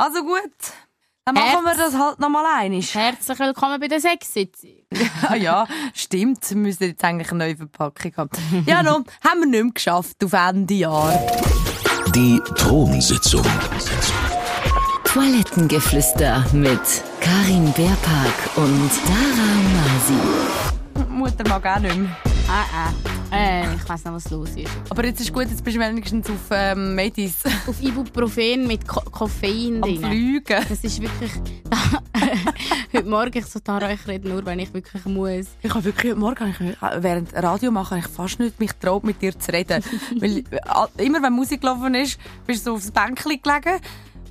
Also gut, dann machen wir das halt nochmal einig. Herzlich willkommen bei der Sexsitzung. Ah ja, stimmt. Wir müssen jetzt eigentlich eine neue Verpackung haben. Ja, no, haben wir nicht mehr geschafft auf Ende Jahr. Die Thronsitzung. Toilettengeflüster mit Karin Beerpark und Dara Masi. Mutter mag auch nicht mehr. Ah, ah. Äh, ich weiss noch, was los ist. Aber jetzt ist gut, jetzt bist du wenigstens auf ähm, Medis Auf Ibuprofen mit Ko Koffein am drin. Fliegen. Das ist wirklich... Heute Morgen, ich so, Tara, ich rede nur, wenn ich wirklich muss. Ich habe wirklich heute Morgen, ich, während Radio machen, ich fast nicht mich traut, mit dir zu reden. Weil äh, immer wenn Musik gelaufen ist, bist du so aufs Bänkchen gelegen.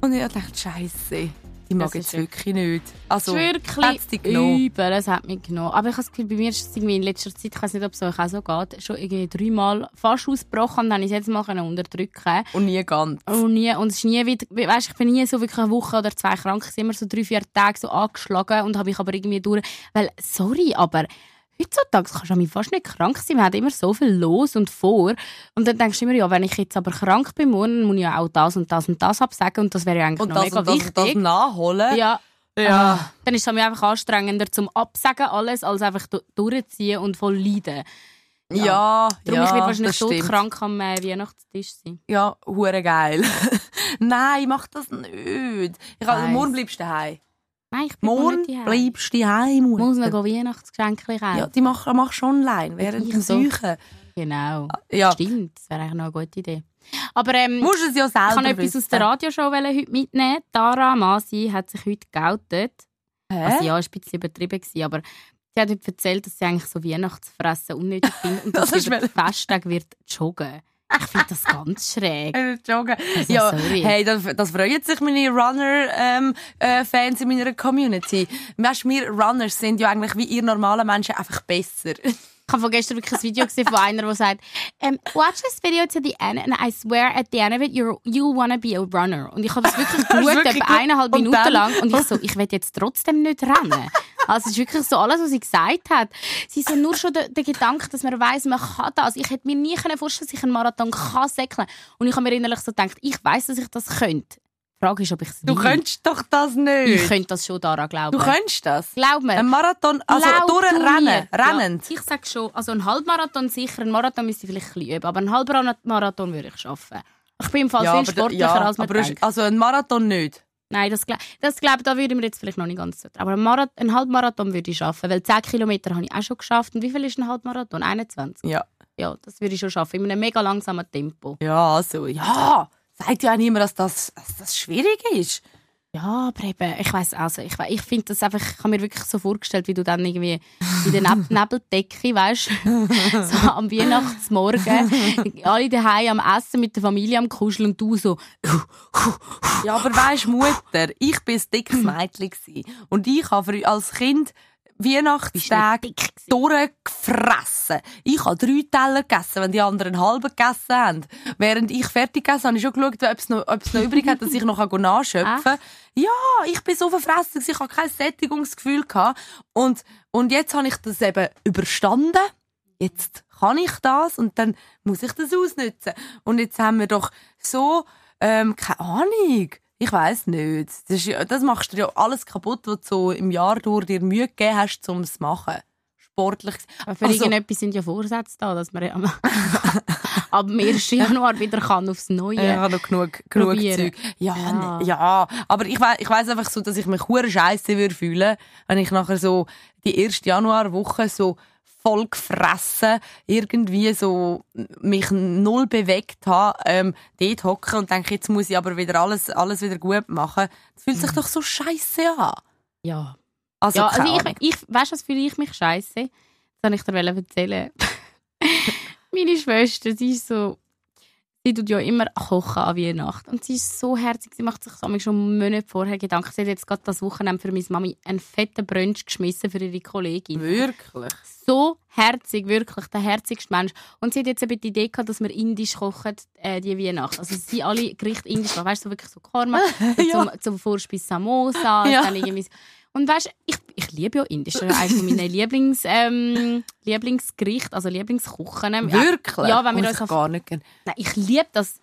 Und ich dachte, Scheiße, die mag jetzt wirklich nicht. Also, wirklich dich genommen? übel, es hat mich genommen. Aber ich habe das Gefühl, bei mir ist es irgendwie in letzter Zeit, ich weiß nicht, ob es euch auch so geht, schon irgendwie dreimal fast ausgebrochen und dann ich es jetzt mal können unterdrücken Und nie ganz. Und, nie, und es ist nie wieder, weißt, ich bin nie so wirklich eine Woche oder zwei krank, ich immer so drei, vier Tage so angeschlagen und habe mich aber irgendwie durch, weil, sorry, aber heutzutage kannst du fast nicht krank sein, man hat immer so viel los und vor und dann denkst du immer, ja, wenn ich jetzt aber krank bin morgen, muss ich ja auch das und das und das absagen und das wäre ja eigentlich Und noch das, mega und das, wichtig. und das nachholen. ja, Ja. Ah, dann ist es mir einfach anstrengender zum Absagen alles, als einfach du- durchziehen und voll leiden. Ja, Darum ja, ich werde wahrscheinlich stimmt. todkrank am äh, Weihnachtstisch sein. Ja, hure geil. Nein, mach das nicht. Ich also, morgen bleibst du daheim. Nein, ich bin Morgen nicht bleibst du daheim, Ich muss noch Mutter. Weihnachtsgeschenke kaufen. Ja, die mach, machst du online, während Ich dem. Genau. Ja, Stimmt, das wäre eigentlich noch eine gute Idee. Aber ähm, musst es ja ich kann selber etwas aus der Radioshow heute mitnehmen. Tara Masi hat sich heute geoutet. Hä? Also ja, es war ein bisschen übertrieben, gewesen, aber sie hat heute erzählt, dass sie eigentlich so Weihnachtsfressen unnötig findet und dass Das sie über die Festtage wird joggen. Ich finde das ganz schräg. Äh, Joggen. Also, ja, sorry. hey, das, das freuen sich meine Runner-Fans in meiner Community. Weißt du, wir Runners sind ja eigentlich wie ihr normalen Menschen einfach besser. Ich habe von gestern wirklich ein Video gesehen von einer, die sagt, um, watch this video to the end and I swear at the end of it you're, you'll wanna be a runner. Und ich habe das wirklich geschaut, etwa eineinhalb Minuten lang und ich so, ich will jetzt trotzdem nicht rennen. Also es ist wirklich so alles, was sie gesagt hat. Sie so nur schon der, der Gedanke, dass man weiss, man kann das. Ich hätte mir nie können vorstellen, dass ich einen Marathon kann säckeln. Und ich habe mir innerlich so gedacht, ich weiss, dass ich das könnte. Die Frage ist, ob ich es Du könntest doch das Ich nicht. könnte das schon daran glauben. Du könntest das. Glaub mir. Ein Marathon, also durchrennen, rennend. Ja, ich sage schon, also ein Halbmarathon sicher, ein Marathon müsste ich vielleicht ein üben, aber einen Halbmarathon würde ich schaffen. Ich bin im Fall viel aber, sportlicher ja, als man aber denkt. also ein Marathon nicht. Nein, das, das glaube da würde ich mir jetzt vielleicht noch nicht ganz so. Aber einen, einen Halbmarathon würde ich schaffen, weil 10 Kilometer habe ich auch schon geschafft. Und wie viel ist ein Halbmarathon? 21? Ja. Ja, das würde ich schon schaffen, in einem mega langsamen Tempo. Ja, also, ja. Sagt ja auch niemand, dass das, dass das schwierig ist. Ja, aber eben, ich weiß also, ich, ich finde das einfach, ich habe mir wirklich so vorgestellt, wie du dann irgendwie in der Neb Nebeldecke, weißt so am Weihnachtsmorgen, alle daheim am Essen mit der Familie am Kuscheln und du so, Ja, aber weisst Mutter, ich bin ein dickes Mädchen und ich habe als Kind gewesen? Durchgefressen. Ich habe drei Teller gegessen, wenn die anderen einen halben gegessen haben. Während ich fertig gegessen habe, habe ich schon geschaut, ob es noch, ob es noch übrig hat, dass ich noch nachschöpfen kann. Ja, ich bin so verfressen, ich hatte kein Sättigungsgefühl. gehabt. Und, und jetzt habe ich das eben überstanden. Jetzt kann ich das und dann muss ich das ausnutzen. Und jetzt haben wir doch so, ähm, keine Ahnung. Ich weiß nicht. Das, ist, das machst du ja alles kaputt, was du so im Jahr durch dir Mühe gegeben hast, um es zu machen. Sportlich. aber für Also- irgendetwas sind ja Vorsätze da, dass man am, ab dem 1. Januar wieder kann aufs Neue. Ja, ich habe noch genug, genug. Zeug. Ja, Ja. ja. ja. Aber ich, we ich weiss einfach so, dass ich mich hure scheiße würde fühlen, wenn ich nachher so die erste Januarwoche so voll gefressen irgendwie so mich null bewegt habe, ähm, dort hocke und denke, jetzt muss ich aber wieder alles, alles wieder gut machen. Das fühlt sich doch so scheiße an. ja. Also, ja, also ich, ich, weißt du, was fühle ich mich scheiße? Das wollte ich dir erzählen. Meine Schwester, sie ist so, sie tut ja immer kochen an Weihnachten. Und sie ist so herzig, sie macht sich so schon Monate vorher Gedanken. Sie hat jetzt gerade das Wochenende für meine Mami einen fetten Brunch geschmissen für ihre Kollegin. Wirklich? So herzig, wirklich, der herzigste Mensch. Und sie hat jetzt eben die Idee gehabt, dass wir indisch kochen, äh, die Weihnacht. Also sie alle Gerichte indisch machen. Weißt du, so wirklich so Korma, Ja. zum, zum Vorspeis Samosa, Ja. dann irgendwie und weißt ich, ich liebe ja Indisch. Das ist eines meiner Lieblings, ähm, Lieblingsgerichte, also Lieblingskochen. Wirklich? Ja, wenn wir uns auf, gar nicht gerne. Nein, ich liebe das.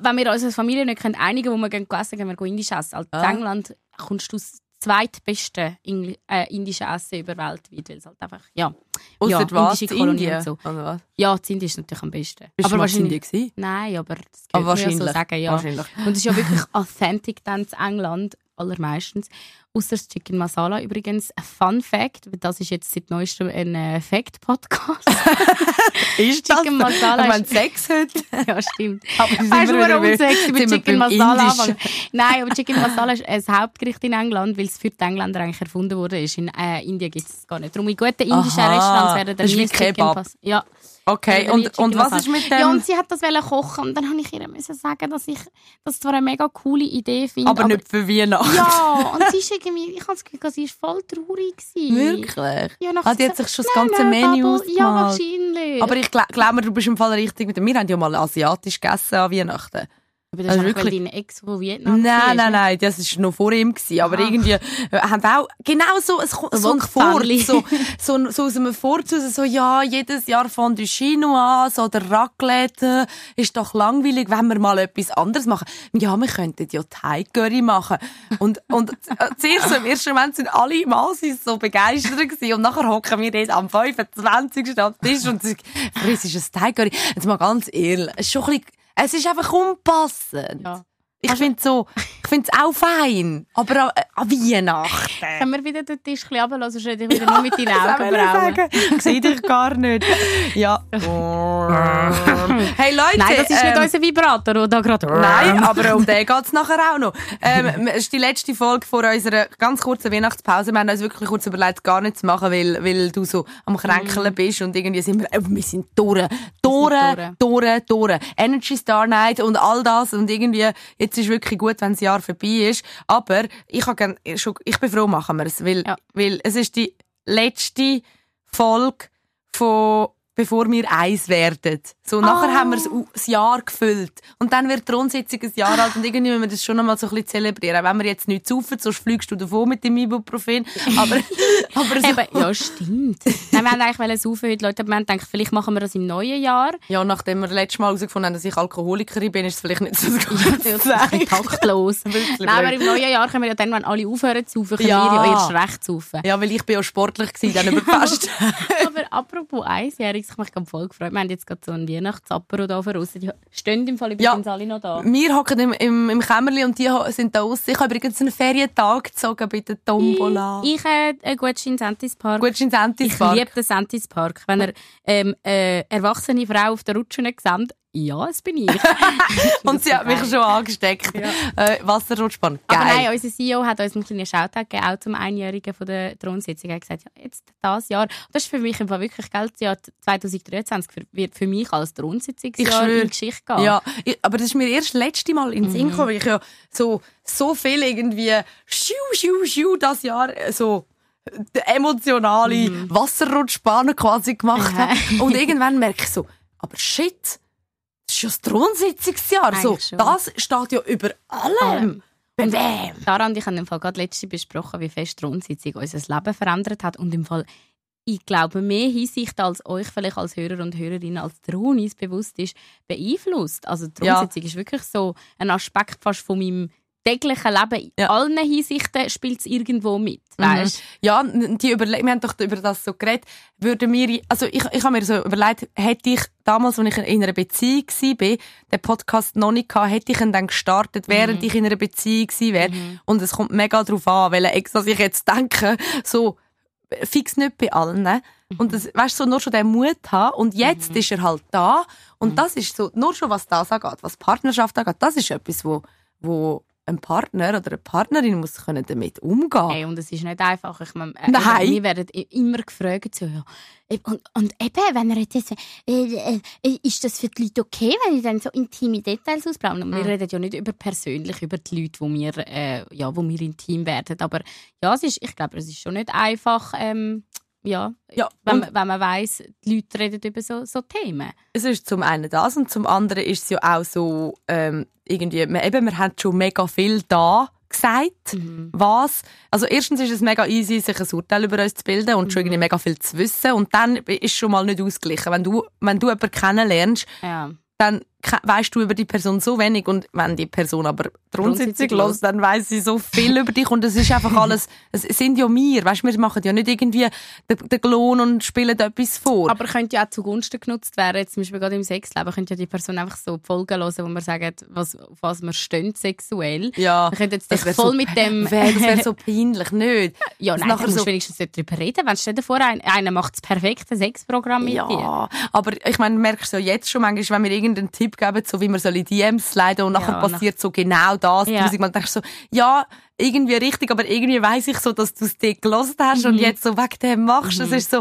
Wenn wir uns als Familie nicht können einigen wo wir gehen essen gehen wir gehen indisch essen. Also Ah. In England kommst du das zweitbeste Ingl äh, indische Essen über weltweit, weil es halt einfach, ja. Ausser ja, was? indische Kolonie Indien? und so. Was? Ja, das Indisch ist natürlich am besten. Bist aber du in wahrscheinlich... Indien gewesen? Nein, aber das Aber man ja so wahrscheinlich. sagen, ja. Wahrscheinlich. Und es ist ja wirklich authentic dann zu England, allermeistens. Außer das Chicken Masala übrigens. Ein Fun Fact, das ist jetzt seit neuestem ein äh, Fact-Podcast. Ist Chicken Masala Wir haben ist- Sex heute. ja, stimmt. Aber Weißt du, warum sind wir Chicken Masala anfangen? Nein, aber Chicken Masala ist ein Hauptgericht in England, weil es für die Engländer eigentlich erfunden wurde. In äh, Indien gibt es gar nicht. Darum in guten indischen Aha, Restaurants werden das ist nie Chicken Kebab. Pas- Ja. Okay, und, und was ist mit dem? Ja, und sie hat das kochen und dann habe ich ihr müssen sagen, dass ich das zwar eine mega coole Idee finde, aber nicht für Weihnachten. Ja, und sie ist irgendwie, ich habe das Gefühl, sie ist voll traurig gewesen. Wirklich? Ja, nachher Ah, die hat sich schon das «Nein, ganze Menü Bubble.» Ja, ausgemalt. wahrscheinlich. Aber ich glaube, glaub du bist im Fall richtig mit dem. Wir haben ja mal asiatisch gegessen an Weihnachten. Aber das ist also weil wirklich- dein Ex von Vietnam war, Nein, nein, ne? nein, das war noch vor ihm. Gewesen. Aber Ah. irgendwie äh, haben auch genau so, es kommt so ein. Fort, so, so, so aus einem raus, so, ja, jedes Jahr von du Chinois oder Raclette, ist doch langweilig, wenn wir mal etwas anderes machen. Ja, wir könnten ja Thai Curry machen. Und, und äh, zuerst im ersten Moment sind alle Masis so begeistert gewesen. Und nachher hocken wir dort am 25. am Tisch und sagen, Chris, ist ein Thai Curry. Jetzt mal ganz ehrlich, es ist schon ein bisschen, es ist einfach unpassend. Ja. Ich finde so, finde es auch fein, aber an, an Weihnachten. Können wir wieder den Tisch ein bisschen sonst rede ich wieder nur mit deinen Augenbrauen. Ich sehe dich gar nicht. Ja. hey Leute. Nein, das ist nicht ähm, unser Vibrator, der da gerade... Nein, aber um den geht's nachher auch noch. Ähm, es ist die letzte Folge vor unserer ganz kurzen Weihnachtspause. Wir haben uns wirklich kurz überlegt, gar nichts zu machen, weil, weil du so am Kränkeln bist und irgendwie sind wir, äh, wir sind durch, sind durch, durch. Energy Star Night und all das und irgendwie, jetzt ist wirklich gut, wenn das Jahr vorbei ist. Aber ich gern, ich bin froh, machen wir es, weil, Ja. weil es ist die letzte Folge von bevor wir eins werden. So, nachher Ah. haben wir das Jahr gefüllt. Und dann wird die Rundsitzung ein Jahr alt und irgendwie müssen wir das schon einmal so ein bisschen zelebrieren. Wenn wir jetzt nicht saufen, sonst fliegst du davon mit dem Ibuprofen. Aber, aber so, Eben, ja, stimmt. Nein, wir haben eigentlich saufen heute, Leute. aber Wir haben gedacht, vielleicht machen wir das im neuen Jahr. ja, nachdem wir letztes Mal herausgefunden haben, dass ich Alkoholikerin bin, ist es vielleicht nicht so gute bisschen taktlos. Nein, aber im neuen Jahr können wir ja dann, wenn alle aufhören zu saufen, können Ja. wir ja erst recht saufen. Ja, weil ich bin ja sportlich gewesen, dann über die Fest. Aber apropos Eisjähriges, ich mich gerade voll gefreut. Wir haben jetzt gerade so einen Weihnachtsapero da voraus. Die stehen im Fall übrigens alle noch da. Wir hocken im, im, im Kämmerli und die sind da aussen. Ich habe übrigens einen Ferientag gezogen bei der Tombola. Ich äh, äh, gut in Sentis Park. Gut in Sentis Ich Park. liebe den Sentis Park. Wenn ihr ähm, äh, erwachsene Frau auf der Rutsche nicht seht, ja, es bin ich. Und sie hat mich schon angesteckt. Äh, Wasserrutschbahn. Geil. Aber nein, unser CEO hat uns einen kleinen Shoutout gegeben, auch zum Einjährigen von der Thronsitzung. Er hat gesagt, ja, jetzt das Jahr, das ist für mich Fall wirklich geil, das Jahr 2023 für- wird für mich als Thronsitzungsjahr in Geschichte gehen. Ja, aber das ist mir erst das letzte Mal in den Mhm. Sinn weil ich ja so, so viel irgendwie schiu, schiu, schiu das Jahr äh, so die emotionale Mhm. Wasserrutschbahn quasi gemacht habe. Und irgendwann merke ich so, aber shit, das ist ja das Thronsitzungsjahr. So, schon. das steht ja über allem. Bam. Sarah und ich haben im Fall gerade letzte besprochen, wie fest die Thronsitzung unser Leben verändert hat. Und im Fall, ich glaube, mehr Hinsicht als euch vielleicht als Hörer und Hörerinnen als die Thron uns bewusst ist, beeinflusst. Also die Ja. Thronsitzung ist wirklich so ein Aspekt fast von meinem täglichen Leben. In Ja. allen Hinsichten spielt es irgendwo mit. Weißt? Ja, n- die überle wir haben doch über das so geredet. Würden wir, also ich, ich habe mir so überlegt, hätte ich damals, als ich in einer Beziehung war, den Podcast noch nicht gehabt, hätte ich ihn dann gestartet, während Mhm. ich in einer Beziehung wäre. Und es kommt mega drauf an, welchen Ex, dass ich jetzt denke, so, fix nicht bei allen. ne? Mhm. Und das, weißt du, so nur schon den Mut haben. Und jetzt ist er halt da. Und Mhm. das ist so, nur schon was das angeht, was Partnerschaft angeht, das ist etwas, wo, wo ein Partner oder eine Partnerin muss können damit umgehen. Hey, und es ist nicht einfach. Ich meine, äh, Nein. Wir werden immer gefragt, so, ja. Und, und eben, wenn er jetzt, äh, äh, äh, ist das für die Leute okay, wenn ich dann so intime Details ausplaudere? Und Mhm. wir reden ja nicht über persönlich, über die Leute, wo wir, äh, ja, wo wir intim werden. Aber ja, es ist, ich glaube, es ist schon nicht einfach, ähm, ja, Ja, wenn, man, wenn man weiss, die Leute reden über so, so Themen. Es ist zum einen das und zum anderen ist es ja auch so, ähm, irgendwie, man, eben, wir haben schon mega viel da gesagt, was. Also erstens ist es mega easy, sich ein Urteil über uns zu bilden und schon irgendwie mega viel zu wissen und dann ist schon mal nicht ausgeglichen. Wenn du, wenn du jemanden kennenlernst, Ja. dann weißt du über die Person so wenig und wenn die Person aber Thronsitzung Thronsitzung los, dann weiß sie so viel über dich und es ist einfach alles, es sind ja wir, weißt du, wir machen ja nicht irgendwie den, den Klon und spielen etwas vor. Aber könnte ja auch zugunsten genutzt werden. Jetzt zum Beispiel gerade im Sexleben könnte ja die Person einfach so die Folgen hören, wo man sagt, was, auf was man stöhnt sexuell. ja, Man könnte jetzt das voll so, mit dem... Wär, das wäre so peinlich, nicht? ja, nein, nachher musst so- du wenigstens nicht darüber reden. Wenn stell dir vor, ein, einer macht das perfekte Sexprogramm mit dir. Ja, aber ich meine, du merkst ja jetzt schon manchmal, wenn wir irgendeinen Tipp geben, so wie man soll in DMs sliden und nachher Ja, passiert so genau das. Ja. tausendmal, denkst du so, ja, irgendwie richtig, aber irgendwie weiss ich so, dass du es dir gelost hast und jetzt so wegen dem machst. Das ist so,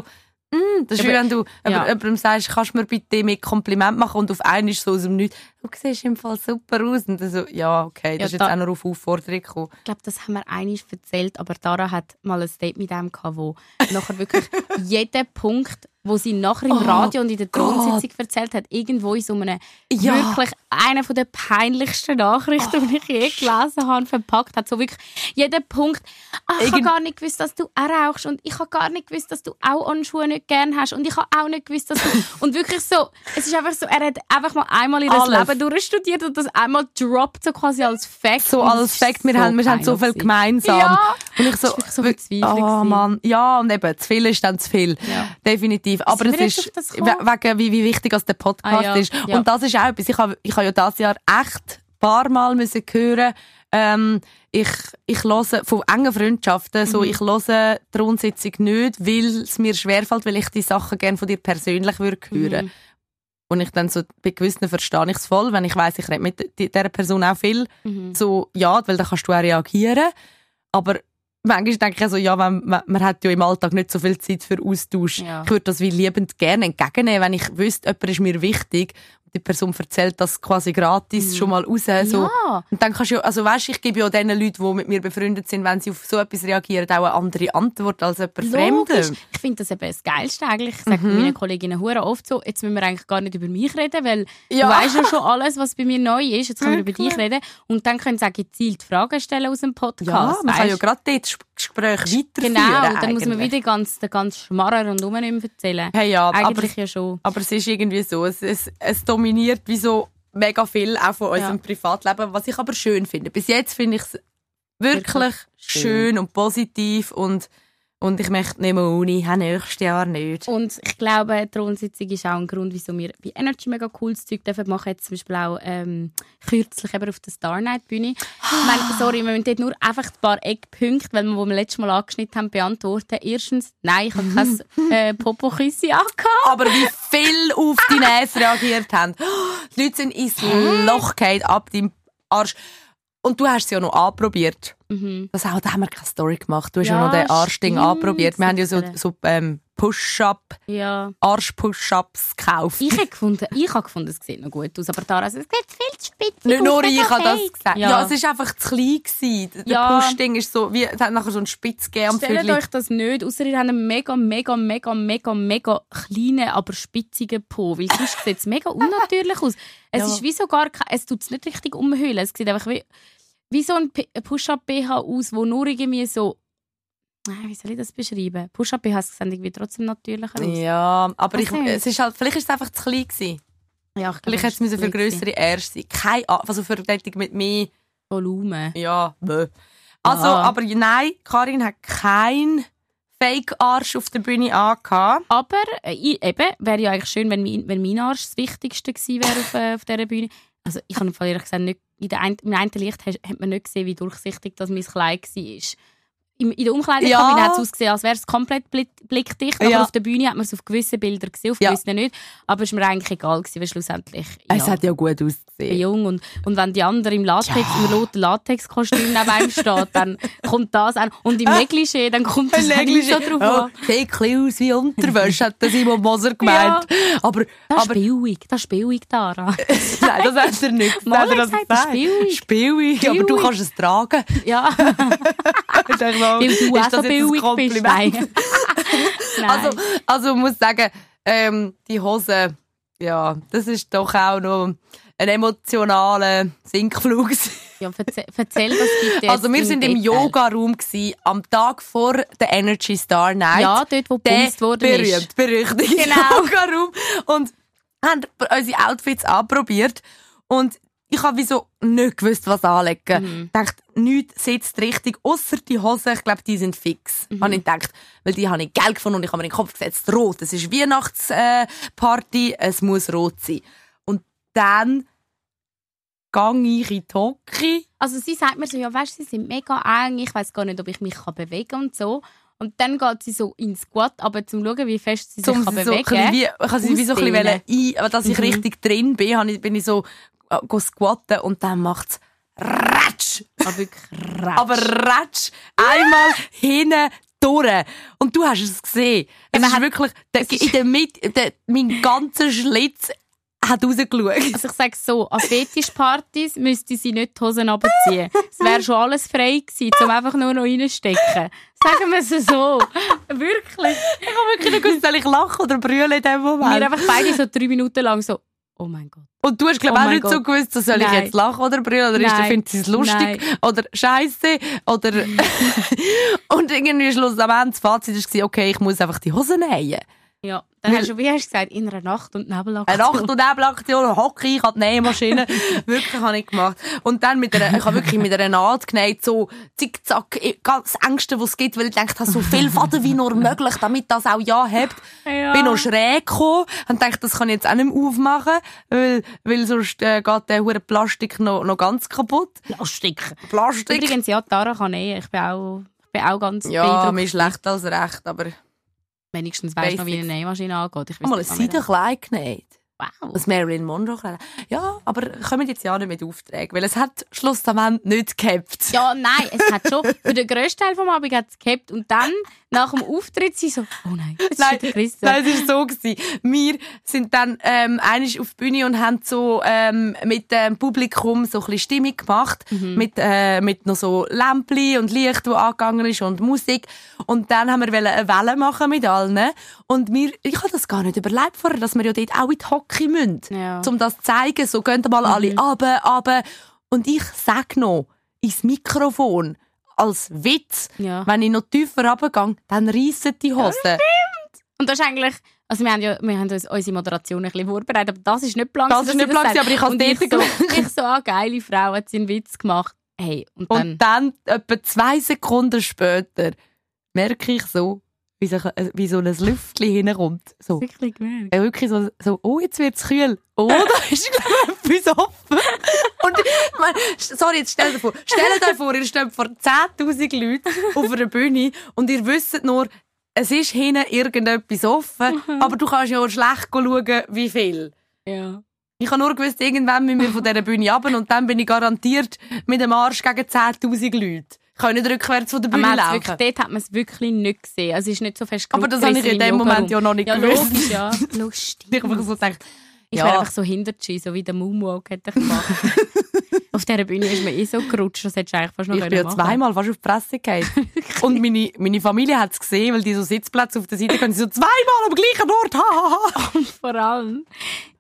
mm, das ist wie Aber- wenn du ja. jemandem sagst, kannst du mir bitte mit Kompliment machen und auf einen ist so aus dem Nichts, du siehst im Fall super aus. Und dann so, ja, okay, das Ja, ist jetzt da- auch noch auf Aufforderung gekommen. Ich glaube, das haben wir einig erzählt, aber Dara hat mal ein Date mit ihm gehabt, wo nachher wirklich jeden Punkt, wo sie nachher im Oh Radio und in der Gott. Thronsitzung erzählt hat, irgendwo in so einem Ja. wirklich einer von der peinlichsten Nachrichten, die ich je gelesen habe, verpackt hat. So wirklich jeden Punkt. Ah, ich habe gar nicht gewusst, dass du auch rauchst und ich habe gar nicht gewusst, dass du auch Anschuhe nicht gern hast und ich habe auch nicht gewusst, dass du und wirklich so. Es ist einfach so, er hat einfach mal einmal in das Alles. Leben durchstudiert und das einmal droppt so quasi als Fact. so als ist wir, haben, wir haben so viel gemeinsam. Ja. Und ich so, wirklich so oh. Mann, ja, und eben, zu viel ist dann zu viel. Ja. Definitiv. Aber sind es ist, wegen, wie, wie wichtig der Podcast Ah, ja. ist. Ja. Und das ist auch etwas, ich habe, ich habe ja dieses Jahr echt ein paar Mal müssen hören, ähm, ich, ich höre von engen Freundschaften, Mhm. so, ich höre die Rundsitzung nicht, weil es mir schwerfällt, weil ich die Sachen gerne von dir persönlich würde hören. Mhm. Und ich dann so, bei gewissen verstehe ich es voll, wenn ich weiss, ich rede mit di- dieser Person auch viel, Mhm. so, ja, weil dann kannst du auch reagieren. Aber manchmal denke ich so, ja, man, man, man hat ja im Alltag nicht so viel Zeit für Austausch. Ja. Ich würde das wie liebend gerne entgegennehmen, wenn ich wüsste, jemand ist mir wichtig die Person erzählt das quasi gratis schon mal raus. So. Mhm. Ja. Und dann kannst du ja, also weißt, ich gebe ja den Leuten, die mit mir befreundet sind, wenn sie auf so etwas reagieren, auch eine andere Antwort als jemand. Fremdem. Ich finde das eben das Geilste eigentlich. Ich sage Mhm. meinen Kolleginnen hure oft so, jetzt müssen wir eigentlich gar nicht über mich reden, weil Ja. du weißt ja schon alles, was bei mir neu ist. Jetzt können wir über dich reden. Und dann können sie auch gezielt Fragen stellen aus dem Podcast. Ja, man kann ja gerade dort Gespräch weiterführen. Genau, dann muss man eigentlich. wieder ganz, den ganzen Schmarrer und um erzählen. Hey, ja, aber Eigentlich ja schon. Aber es ist irgendwie so, es, es, es dominiert wie so mega viel auch von unserem Privatleben, was ich aber schön finde. Bis jetzt finde ich es wirklich, Wirklich schön. schön. und positiv und, und ich möchte nicht mehr Uni, haben nächstes Jahr nicht. Und ich glaube, die Thronsitzung ist auch ein Grund, wieso wir bei Energy mega cooles Zeug dürfen machen. Jetzt zum Beispiel auch ähm, kürzlich eben auf der Star Night Bühne. Ich meine, sorry, wir müssen dort nur einfach ein paar Eckpunkte, weil wir, wo wir letztes Mal angeschnitten haben, beantworten. Erstens, nein, ich habe kein äh, Popo-Küssi angehabt. Aber wie viel auf die Näse reagiert haben. Die Leute sind ins Loch gefallen, ab deinem Arsch. Und du hast es ja noch anprobiert. Das auch, da haben wir keine Story gemacht. Du hast ja, Mhm. Ja, noch den Arschding anprobiert. Wir haben ja so, so ähm, Push-Up, Ja. Arsch-Push-Ups gekauft. Ich habe gefunden, ich habe gefunden, es sieht noch gut aus, aber sagt, es sieht viel zu spitzig Nicht aus, nur ich habe das gesagt. Ja. Ja. es ist einfach zu klein gewesen. Der Ja. Push-Ding ist so, wie, es hat nachher so einen Spitz gegeben Stellt euch das nicht, außer ihr habt einen mega, mega, mega, mega, mega kleinen, aber spitzigen Po, weil sonst sieht es mega unnatürlich aus. Es Ja. ist wie so gar kein, es tut es nicht richtig umhüllen. Es sieht einfach wie, wie so ein Push-Up-BH aus, wo nur irgendwie so, wie soll ich das beschreiben? Push-Up-BHs sehen irgendwie trotzdem natürlicher aus. Ja, aber ich, es ist halt, vielleicht ist es einfach zu klein gewesen. Ja, ich Vielleicht hätte es für grössere Ärsche sein. Keine Ahnung, also für mit mehr, Volumen. ja, bö. Also, Aha. aber nein, Karin hat kein Fake-Arsch auf der Bühne angehabt. Aber äh, ich- eben, wäre ja eigentlich schön, wenn mein, wenn mein Arsch das Wichtigste gewesen wäre auf, äh, auf dieser Bühne. Also ich habe ehrlich gesagt nicht, in der ein, im einen Licht hat, hat man nicht gesehen, wie durchsichtig das mein Kleid war. In der Umkleidekabine Ja. hat es ausgesehen, als wäre es komplett blick, blickdicht. Aber Ja. auf der Bühne hat man es auf gewissen Bildern gesehen, auf Ja. gewissen nicht. Aber es war mir eigentlich egal, gewesen, weil schlussendlich... Es ja, hat ja gut ausgesehen. jung und, und wenn die andere im Latex, im roten Latexkostüm neben einem steht, dann kommt das an. Und im Negligé, dann kommt das nicht so drauf oh, an. sieht ein aus wie Unterwäsche, hat der Simon Moser gemeint. Aber, Das ist aber billig, das ist billig, Dara. nein, das hat er nicht gesagt. Mal gesagt, das ist billig. Spielwig, aber du kannst es tragen. Ja, Weil du ist auch so billig bist. Nein. Nein. Also, also ich muss sagen, ähm, die Hose, ja, das ist doch auch noch ein emotionaler Sinkflug. ja, erzähl, erzähl das bitte. Also wir sind im. Yoga-Raum am Tag vor der Energy Star Night. Ja, dort, wo gebumst ist. berühmt, berüchtigte Genau. Yoga-Raum. Und haben unsere Outfits anprobiert und ich habe wieso nicht gewusst, was anlegen. Mhm. Ich dachte, nichts sitzt richtig, außer die Hosen. Ich glaube, die sind fix. Mhm. Habe ich gedacht, weil die habe ich Geld gefunden und ich habe mir in den Kopf gesetzt, rot. Es ist Weihnachtsparty, äh, es muss rot sein. Und dann gang ich in Hocke. Also sie sagt mir so, ja weißt, sie sind mega eng, ich weiß gar nicht, ob ich mich kann bewegen und so. Und dann geht sie so ins Squat, aber zum schauen, wie fest sie sich Um kann so bewegen wie, ich habe sie wie so ein bisschen ein, aber dass ich Mhm. richtig drin bin, bin ich so äh, go squatten und dann macht's ratsch. Aber wirklich ratsch. Aber ratsch. Einmal hinten durch. Und du hast es gesehen. Es Eben, ist wirklich, der, in der Mitte, der, mein ganzer Schlitz hat rausgeschaut. Also ich sage so, an Fetischpartys müsste sie nicht die Hosen runterziehen. Es wäre schon alles frei gewesen, um einfach nur noch reinstecken. Sagen wir es so. Wirklich. Ich habe wirklich nicht gewusst, soll ich lachen oder brüllen in dem Wir Moment. einfach beide so drei Minuten lang so, oh mein Gott. Und du hast, glaube Oh ich, auch mein nicht so Gott. gewusst, so soll ich Nein. jetzt lachen oder brüllen oder Nein. findet sie es lustig Nein. oder scheiße oder und irgendwie Schluss am Ende das Fazit war, okay, ich muss einfach die Hosen nähen. Ja, dann hast du, wie hast du gesagt, in einer Nacht- und Nebelaktion. Eine Nacht- und Nebelaktion, hocke ich an die Nähmaschine. wirklich habe ich gemacht. Und dann mit einer, ich habe wirklich mit einer Naht genäht, so zickzack, ganz das Engste, was es gibt, weil ich dachte, ich habe so viel Faden wie nur möglich, damit das auch ja hebt. Ja. Bin noch schräg gekommen, und dachte, das kann ich jetzt auch nicht mehr aufmachen, weil, weil sonst äh, geht der hure Plastik noch, noch ganz kaputt. Plastik. Plastik. Übrigens, ja, Tara kann eh. Ich bin auch, ich bin auch ganz ja, mir ist schlecht als recht, aber Wenigstens weißt du noch, wie eine. Nähmaschine angeht. Ich mal ein. Seidenkleid genäht. Wow. Das Marilyn Monroe Kleid. Ja, aber kommen jetzt ja nicht mit Aufträgen, weil es hat schlussendlich nicht gehabt. Ja, nein, es hat schon, für den grössten Teil vom Abend hat es gehabt. Und dann, nach dem Auftritt, sie so, oh nein, das ist Nein, der Christian. Nein, es war so. Gewesen. Wir sind dann ähm, einmal auf die Bühne und haben so ähm, mit dem Publikum so ein bisschen Stimmung gemacht. Mit, äh, mit noch so Lämpchen und Licht, das angegangen ist und Musik. Und dann haben wir eine Welle machen mit allen. Und wir, ich habe das gar nicht überlegt vorher, dass wir ja dort auch in die Hocke müssen. Ja. Um das zu zeigen. So, gehen mal alle runter, runter. Und ich sage noch ins Mikrofon, als Witz, Ja. wenn ich noch tiefer runtergehe, dann reissen die Hosen. Und das ist eigentlich, also wir haben ja, wir haben uns unsere Moderation ein bisschen vorbereitet, aber das ist nicht blank. Das ist nicht blank, aber ich habe es so, ich so, ah, geile Frau, hat sie einen Witz gemacht. Hey, und dann, Und dann, etwa zwei Sekunden später, merke ich so, wie so, äh, wie so ein Lüftchen hinkommt. So. wirklich gemerkt. Äh, Wirklich so, so, oh, jetzt wird's kühl. Oh, da ist, etwas offen. Und, ich meine, sorry, jetzt stell dir vor, stellt euch vor, ihr steht vor 10.000 Leuten auf einer Bühne und ihr wisst nur, es ist hinten irgendetwas offen, aber du kannst ja auch schlecht schauen, wie viel. Ja. Ich habe nur gewusst, irgendwann müssen wir von dieser Bühne runter und dann bin ich garantiert mit dem Arsch gegen 10.000 Leute. Kann nicht rückwärts von der Bühne laufen. wirklich, dort hat man es wirklich nicht gesehen. Also es ist nicht so fest Aber das habe ich in dem Moment ja noch nicht ja, gewusst. logisch, ja. Lustig. Ich habe so gedacht, Ich ja. wäre einfach so hinter die, so wie der Moonwalk hätte ich gemacht. auf dieser Bühne ist man eh so gerutscht, das hättest du eigentlich fast noch ich bin ja zweimal fast auf die Fresse gefallen. Und meine, meine Familie hat es gesehen, weil die so Sitzplätze auf der Seite können. Sie so zweimal am gleichen Ort. Ha, ha, ha. Vor allem,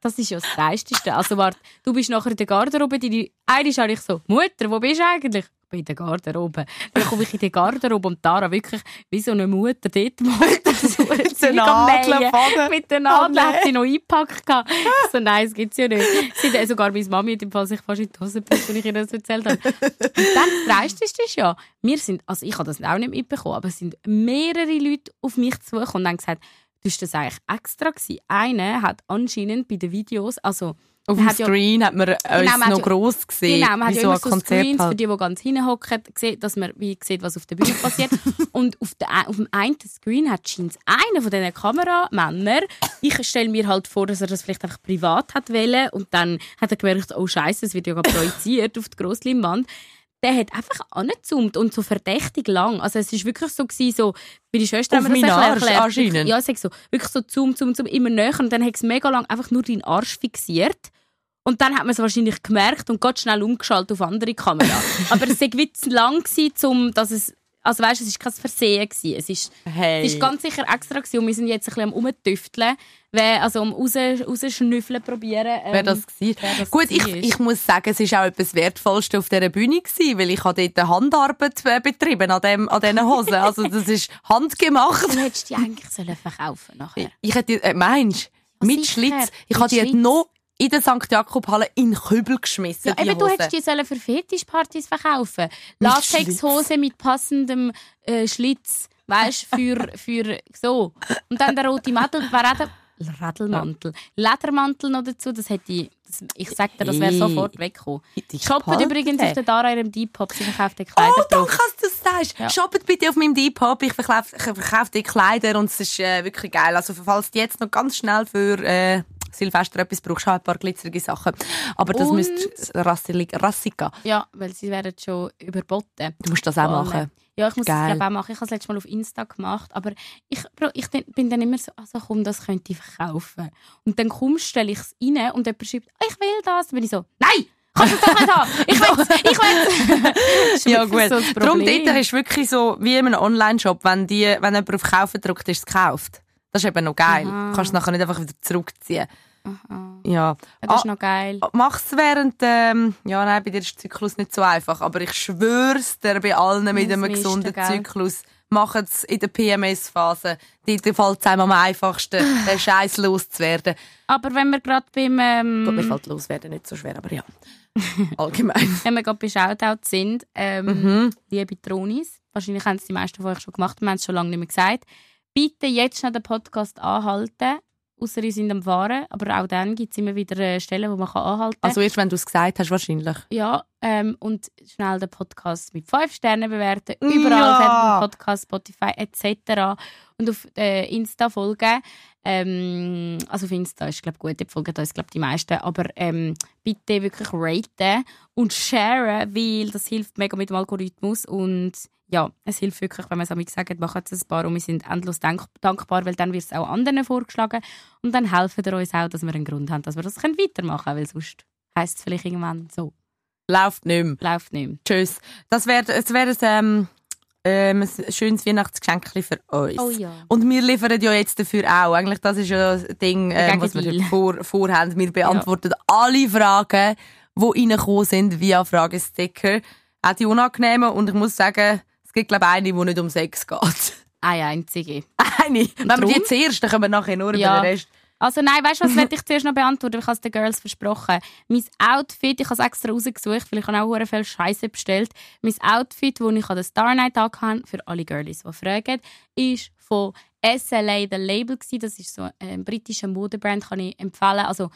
das ist ja das Dreisteste. Also warte, du bist nachher in der Garderobe, deine, eigentlich habe ich so, Mutter, wo bist du eigentlich? In der Garderobe. Dann komme ich in die Garderobe und Tara wirklich wie so eine Mutter dort macht. So Mit Nadeln. Mit den Nadeln Oh, hat sie noch eingepackt. so, nein, das gibt's ja nicht. Sie sogar meine Mami hat im Fall sich fast in die Hose gepackt, als ich ihr das erzählt habe. Und dann das Dreisteste ist ja, wir sind, also ich habe das auch nicht mitbekommen, aber es sind mehrere Leute auf mich zugekommen und haben gesagt, du hast das eigentlich extra gewesen. Einer hat anscheinend bei den Videos, also Auf dem hat ja- Screen hat man uns man hat noch gross gesehen. Genau, man hat ja immer so Konzert Screens für halt. die, die ganz hinten hocken, dass man wie sieht, was auf der Bühne passiert. und auf, der, auf dem einen Screen hat scheint einer von diesen Kameramännern, ich stelle mir halt vor, dass er das vielleicht einfach privat hat wollen und dann hat er gemerkt, oh Scheiße, es wird ja projiziert auf die Grossleinwand. Der hat einfach angezoomt und so verdächtig lang. Also es ist wirklich so gewesen, so, bei die Schwester Auf haben wir das ein Arsch erklärt. anscheinend. Ja, es ist so, wirklich so zoom, zoom, zoom, immer näher und dann hat es mega lang einfach nur deinen Arsch fixiert. Und dann hat man es wahrscheinlich gemerkt und ganz schnell umgeschaltet auf andere Kamera. Aber es war wie zu lang, gewesen, um, dass es... Also weißt, es war kein Versehen. Gewesen. Es ist, Hey. es ist ganz sicher extra gewesen. und wir sind jetzt ein bisschen am Umtüfteln, also am raus, rausschnüffeln probieren. Ähm, Wer das war. wer das Gut, ich, ich muss sagen, es war auch etwas Wertvollste auf dieser Bühne, gewesen, weil ich habe dort Handarbeit äh, betrieben an, dem, an diesen Hosen. Also das ist handgemacht. Dann hättest du die eigentlich sollen verkaufen nachher. Ich hätte, äh, meinst Mit Sicher, Schlitz. Ich habe die Schlitz. noch in der St. Jakob-Halle in Kübel geschmissen. Ja, eben, du hättest die sollen für Fetischpartys verkaufen. Latexhose mit passendem äh, Schlitz. Weißt du, für, für so. Und dann der rote Mantel, wäre auch der Radelmantel. Ledermantel noch dazu, das hätte ich, das, ich sag dir, das wäre sofort weggekommen. Shoppt übrigens auf der Dara ihrem Depop, sie verkauft die Kleider Oh, danke, dass du das sagst. Ja. Shoppt bitte auf meinem Depop. Ich verkaufe, ich verkaufe die Kleider und es ist äh, wirklich geil. Also, falls du jetzt noch ganz schnell für äh, Silvester etwas brauchst, ich ein paar glitzerige Sachen. Aber das Und- müsste rassig, rassig gehen. Ja, weil sie werden schon überboten. Du musst das auch machen. Ja, ich muss Geil. das auch machen. Ich habe es letztes Mal auf Insta gemacht, aber ich, Bro, ich bin dann immer so, also komm, das könnte ich verkaufen. Und dann kommst, stelle ich es rein und jemand schreibt, «Ah, ich will das. Dann bin ich so, nein, kannst du es doch nicht haben. Ich will ich will Ja, gut. Darum dort ist wirklich so, wie in einem Online-Shop, wenn, die, wenn jemand auf Kaufen drückt, ist es gekauft. Das ist eben noch geil. Aha. Du kannst es nachher nicht einfach wieder zurückziehen. Aha. Ja. Ja, das ist Ah, noch geil. Mach's während, ähm, ja, nein, bei dir ist der Zyklus nicht so einfach, aber ich schwör's dir bei allen mit einem Mist, gesunden gell? Zyklus. Machen's in der PMS-Phase. Dort fällt es einem am einfachsten, den Scheiß loszuwerden. Aber wenn wir gerade beim, Gut, mir ähm, fällt loswerden nicht so schwer, aber ja. Allgemein. wenn wir gerade bei Shoutouts sind, ähm, Mhm. liebe Tronis, wahrscheinlich haben es die meisten von euch schon gemacht, wir haben es schon lange nicht mehr gesagt, bitte jetzt schnell den Podcast anhalten, außer ihr sind am Fahren, aber auch dann gibt es immer wieder äh, Stellen, wo man kann anhalten kann. Also erst, wenn du es gesagt hast, wahrscheinlich. Ja, ähm, und schnell den Podcast mit 5 Sternen bewerten. Überall ja. Podcast, Spotify etc. Und auf äh, Insta folgen. Ähm, also auf Insta ist glaube gut, die folgen uns glaube die meisten. Aber ähm, bitte wirklich raten und sharen, weil das hilft mega mit dem Algorithmus. Und ja, es hilft wirklich, wenn man es sagt, machen es ein paar und wir sind endlos dank dankbar, weil dann wird es auch anderen vorgeschlagen. Und dann helfen ihr uns auch, dass wir einen Grund haben, dass wir das können weitermachen können, weil sonst heisst es vielleicht irgendwann so Läuft nicht mehr. läuft nicht mehr. Tschüss. Das wäre es wär ein, ähm, ähm, ein schönes Weihnachtsgeschenk für uns. Oh ja. Und wir liefern ja jetzt dafür auch. Eigentlich, das ist ja das Ding, ähm, was wir vor, vorhaben. Wir beantworten alle Fragen, die reingekommen sind via Fragesticker. Auch die unangenehmen. Und ich muss sagen, es gibt, glaube ich, eine, die nicht um Sex geht. Eine einzige. Eine. Wenn wir die Drum? zuerst, dann können wir nachher nur Ja. über den Rest. Also nein, weißt du was, werde ich zuerst noch beantworten, ich habe es den Girls versprochen. Mein Outfit, ich habe es extra rausgesucht, weil ich habe auch sehr viel Scheiße bestellt. Mein Outfit, das ich an der Star Night angehabt für alle Girlies, die fragen, ist von SLA The Label gewesen. Das ist so ein britischer Modebrand, kann ich empfehlen. Also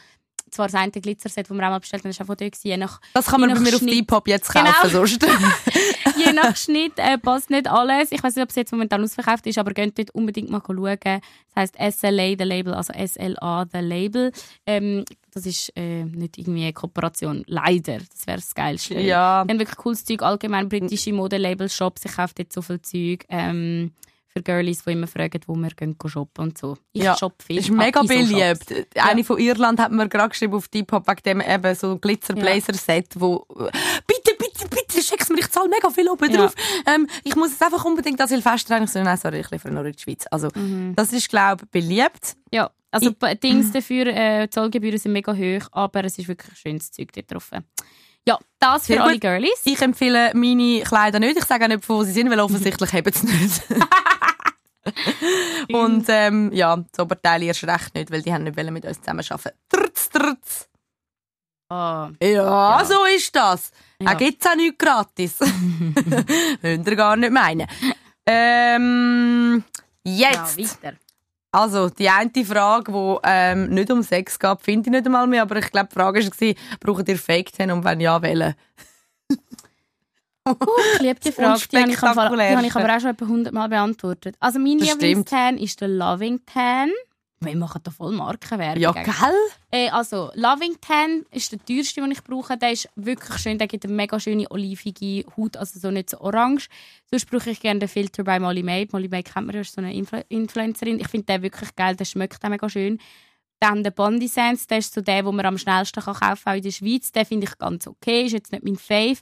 zwar das eine Glitzerset, das wir auch mal bestellt haben, das war auch von dort. gewesen. Je nach, Das kann man bei mir auf Schnitt. Depop jetzt Genau. kaufen. Sonst. je nach Schnitt äh, passt nicht alles. Ich weiß nicht, ob es jetzt momentan ausverkauft ist, aber geht dort unbedingt mal schauen. Das heisst SLA The Label, also SLA The Label. Ähm, das ist äh, nicht irgendwie eine Kooperation. Leider. Das wäre das Geilste. ja. Die haben wirklich cooles Zeug. Allgemein britische Modelabel-Shops. Ich kaufe dort so viel Zeug. Ähm, für Girlies, die immer fragen, wo wir gehen shoppen und so. Ich Ja, shoppe viel. Das ist mega in so beliebt. Eine von Irland hat mir gerade geschrieben auf Depop wegen dem eben so Glitzer-Blazer-Set, wo bitte, bitte, bitte, schick's mir, ich zahle mega viel oben Ja. drauf. Ähm, ich muss es einfach unbedingt an Silvester rein. Ich so, nein, sorry, ich liefere nur in die Schweiz. Also, Mhm. das ist, glaube ich, beliebt. Ja, also Ich- Dings dafür, äh, Zollgebühren sind mega hoch, aber es ist wirklich schönes Zeug dort drauf. Ja, das für Sehr alle gut. Girlies. Ich empfehle meine Kleider nicht. Ich sage auch nicht, wo sie sind, weil offensichtlich haben sie nicht. Und ähm, ja, das Oberteil erst recht nicht, weil die haben nicht mit uns zusammen arbeiten. Trtz, trtz. Ah, Ja, so ist das. Ja. Ja. Gibt es auch nichts gratis. Könnt ihr gar nicht meinen. Ähm, ja, jetzt. weiter. Also, die eine Frage, die ähm, nicht um Sex geht, finde ich nicht einmal mehr. Aber ich glaube, die Frage war, braucht ihr Fake Tan und wenn ja, welchen? Ich liebe die Frage, die habe ich, Fall- die habe ich aber auch schon etwa 100 Mal beantwortet. Also mein Lieblingstan ist der Loving Tan. Wir machen da voll Markenwerbung. Ja, gell? Äh, also, Loving Tan ist der teuerste, den ich brauche. Der ist wirklich schön. Der gibt eine mega schöne olivige Haut, also so nicht so orange. Sonst brauche ich gerne den Filter bei Molly May. Molly May kennt man ja, ist so eine Influ Influencerin. Ich finde den wirklich geil, der schmeckt auch mega schön. Dann der Bondi Sense, der ist so der, den man am schnellsten kann kaufen kann, auch in der Schweiz. Den finde ich ganz okay, ist jetzt nicht mein Fave.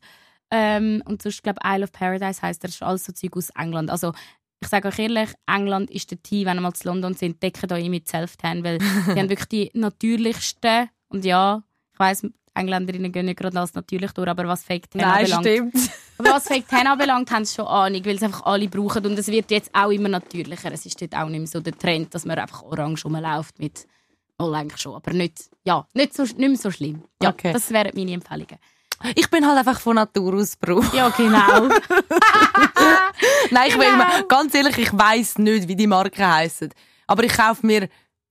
Ähm, und sonst, glaube Isle of Paradise heisst der, ist alles so Zeug aus England. Also, ich sage euch ehrlich, England ist der Tee, wenn ihr mal zu London sind, deckt euch mit Self-Tan, weil die haben wirklich die natürlichsten und ja, ich weiss, Engländerinnen gehen nicht gerade als natürlich durch, aber was Fake Tan Nein, anbelangt, stimmt. aber was Fake Tan anbelangt, haben sie schon Ahnung, weil es einfach alle brauchen und es wird jetzt auch immer natürlicher. Es ist dort auch nicht mehr so der Trend, dass man einfach orange rumläuft mit Oh, eigentlich schon, aber nicht, ja, nicht, so, nicht mehr so schlimm. Ja, Okay. das wären meine Empfehlungen. Ich bin halt einfach von Natur aus Pro. Ja, genau. Nein, ich will Genau. mir, ganz ehrlich, ich weiss nicht, wie die Marken heissen. Aber ich kaufe mir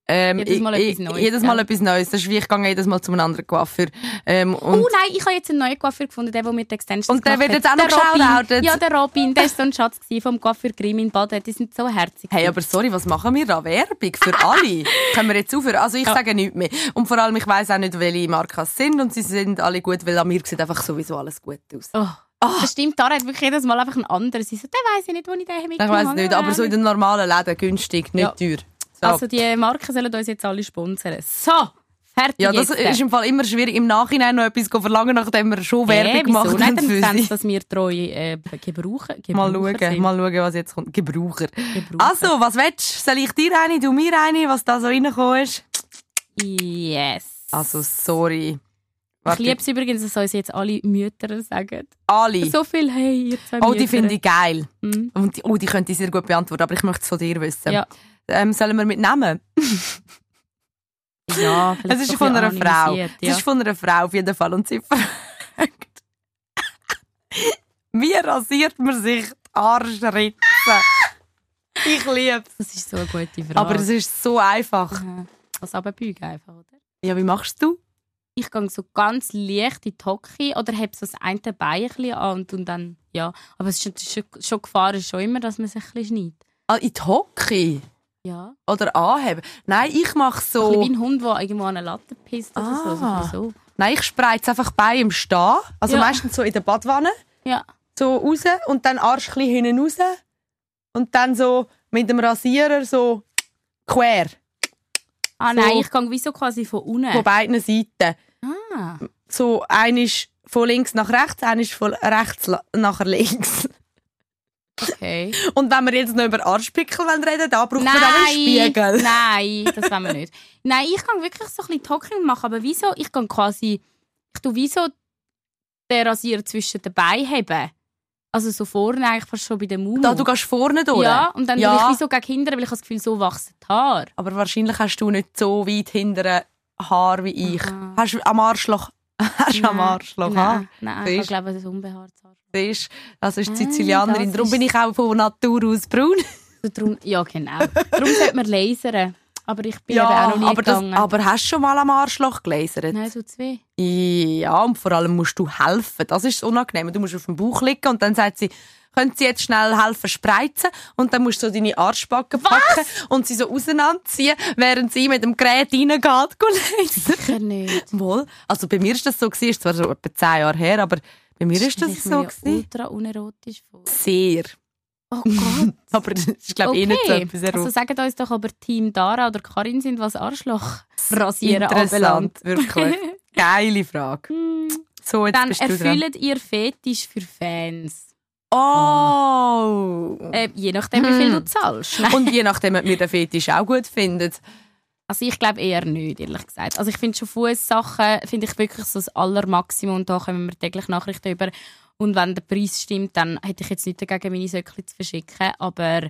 ähm, Jedes Mal ich, etwas Neues, Ich, jedes Mal gell? etwas Neues. Das ist wie ich gehe jedes Mal zu einem anderen Coiffeur. Ähm, Oh nein, ich habe jetzt einen neuen Coiffeur gefunden, der, der mit den Extensions Und der wird jetzt auch noch geshoutoutet. Ja, der Robin, der war so ein Schatz vom Coiffeur Grimm in Baden. Die sind so herzig. Hey, aber sorry, was machen wir da? Werbung für alle? Können wir jetzt aufhören? Also ich Ja. sage nichts mehr. Und vor allem, ich weiss auch nicht, welche Marken es sind und sie sind alle gut, weil an mir sieht einfach sowieso alles gut aus. Oh. Das stimmt, Tara hat wirklich jedes Mal einfach einen anderen. Sie so, der weiss ich nicht, wo ich den Ich mitgenommen weiss nicht, aber so in den normalen Läden günstig, nicht Ja. teuer. So. Also die Marken sollen uns jetzt alle sponsern. So, fertig ja, das jetzt. ist im Fall immer schwierig, im Nachhinein noch etwas zu verlangen, nachdem wir schon Hä, Werbung wieso gemacht haben Dann sehen sie, sie. dass wir treue äh, Gebraucher, Gebraucher Mal schauen, sind. mal schauen, was jetzt kommt. Gebraucher. Gebraucher. Also, was willst du? Soll ich dir eine, du mir eine, was da so reingekommen ist? Yes. Also, sorry. ich Warte, liebe es übrigens, dass uns jetzt alle Mütter sagen. alle. So viel, hey, ihr zwei Oh, die finde ich geil. Mhm. Und die, oh, die könnte ich sehr gut beantworten, aber ich möchte es von dir wissen. Ja. Ähm, sollen wir mit Namen? Ja, Es ist von einer Frau. Es Ja. ist von einer Frau auf jeden Fall. Und sie fragt, wie rasiert man sich die Arschritze? Ich liebe es. Das ist so eine gute Frage. Aber es ist so einfach. Aha. Das Abendbeugen einfach, oder? Ja, wie machst du? Ich gehe so ganz leicht in die Hocke oder habe so das eine Bein ein an und, und dann, ja. Aber es ist schon, schon, schon Gefahr ist schon immer, dass man sich ein bisschen schneidet. Ah, in die Hocke? Ja. Oder anheben? Nein, ich mache So. Ein wie ein Hund, der irgendwo an eine Latte pisst oder so. Ah. so. Nein, ich spreize einfach bei im Stehen. Also Ja. meistens so in der Badwanne. Ja. So raus und dann Arsch ein hinten raus. Und dann so mit dem Rasierer so quer. Ah So. nein, ich gehe wie so quasi von unten. Von beiden Seiten. Ah. So, ein ist von links nach rechts, ein ist von rechts nach links. Okay. Und wenn wir jetzt noch über Arschpickel reden, da braucht man einen Spiegel. Nein, das wollen wir nicht. Nein, ich gehe wirklich so ein bisschen die Hocke und mache, aber wieso? Ich gehe quasi, ich tue wieso den Rasierer zwischen den Beinen heben. Also so vorne eigentlich fast schon bei dem Mund. Da, du gehst vorne durch. Ja, und dann Ja. ich wieso gegen hinten, weil ich das Gefühl, so wachsen die Haare. Aber wahrscheinlich hast du nicht so weit hintere Haar wie ich. Aha. Hast du am Arschloch? Hast du am Arschloch? ha? Nein, nein ich glaube, das ist unbehaartes Siehst, das ist die Ah, Sizilianerin. Darum ist- bin ich auch von Natur aus braun. So drum, ja, genau. Darum sollte man lasern. Aber ich bin eben auch noch nie aber, das, aber hast du schon mal am Arschloch gelasert? Nein, so zwei. Ja, und vor allem musst du helfen. Das ist das Unangenehme. Du musst auf dem Bauch liegen und dann sagt sie, können Sie jetzt schnell helfen spreizen? Und dann musst du so deine Arschbacken packen und sie so auseinanderziehen, während sie mit dem Gerät reingeht. Sicher nicht. Wohl. Also bei mir ist das so gewesen, ist zwar so etwa zehn Jahre her, aber bei mir ist das ich so ja ultra unerotisch vor. Sehr. Oh Gott. Aber das ist glaube ich eh nicht so etwas Also erotisch. sagt uns doch, ob ihr Team Dara oder Karin sind, was Arschloch rasieren Interessant, anbelangt. wirklich. Geile Frage. So, jetzt Dann bist erfüllt ihr Fetisch für Fans. Oh! Äh, je nachdem, wie viel Hm. du zahlst. Und je nachdem, ob wir den Fetisch auch gut finden. Also ich glaube eher nicht, ehrlich gesagt. Also ich finde schon Fußsachen finde ich wirklich so das Allermaximum und da kommen wir täglich Nachrichten über. Und wenn der Preis stimmt, dann hätte ich jetzt nicht dagegen, meine Söckchen zu verschicken. Aber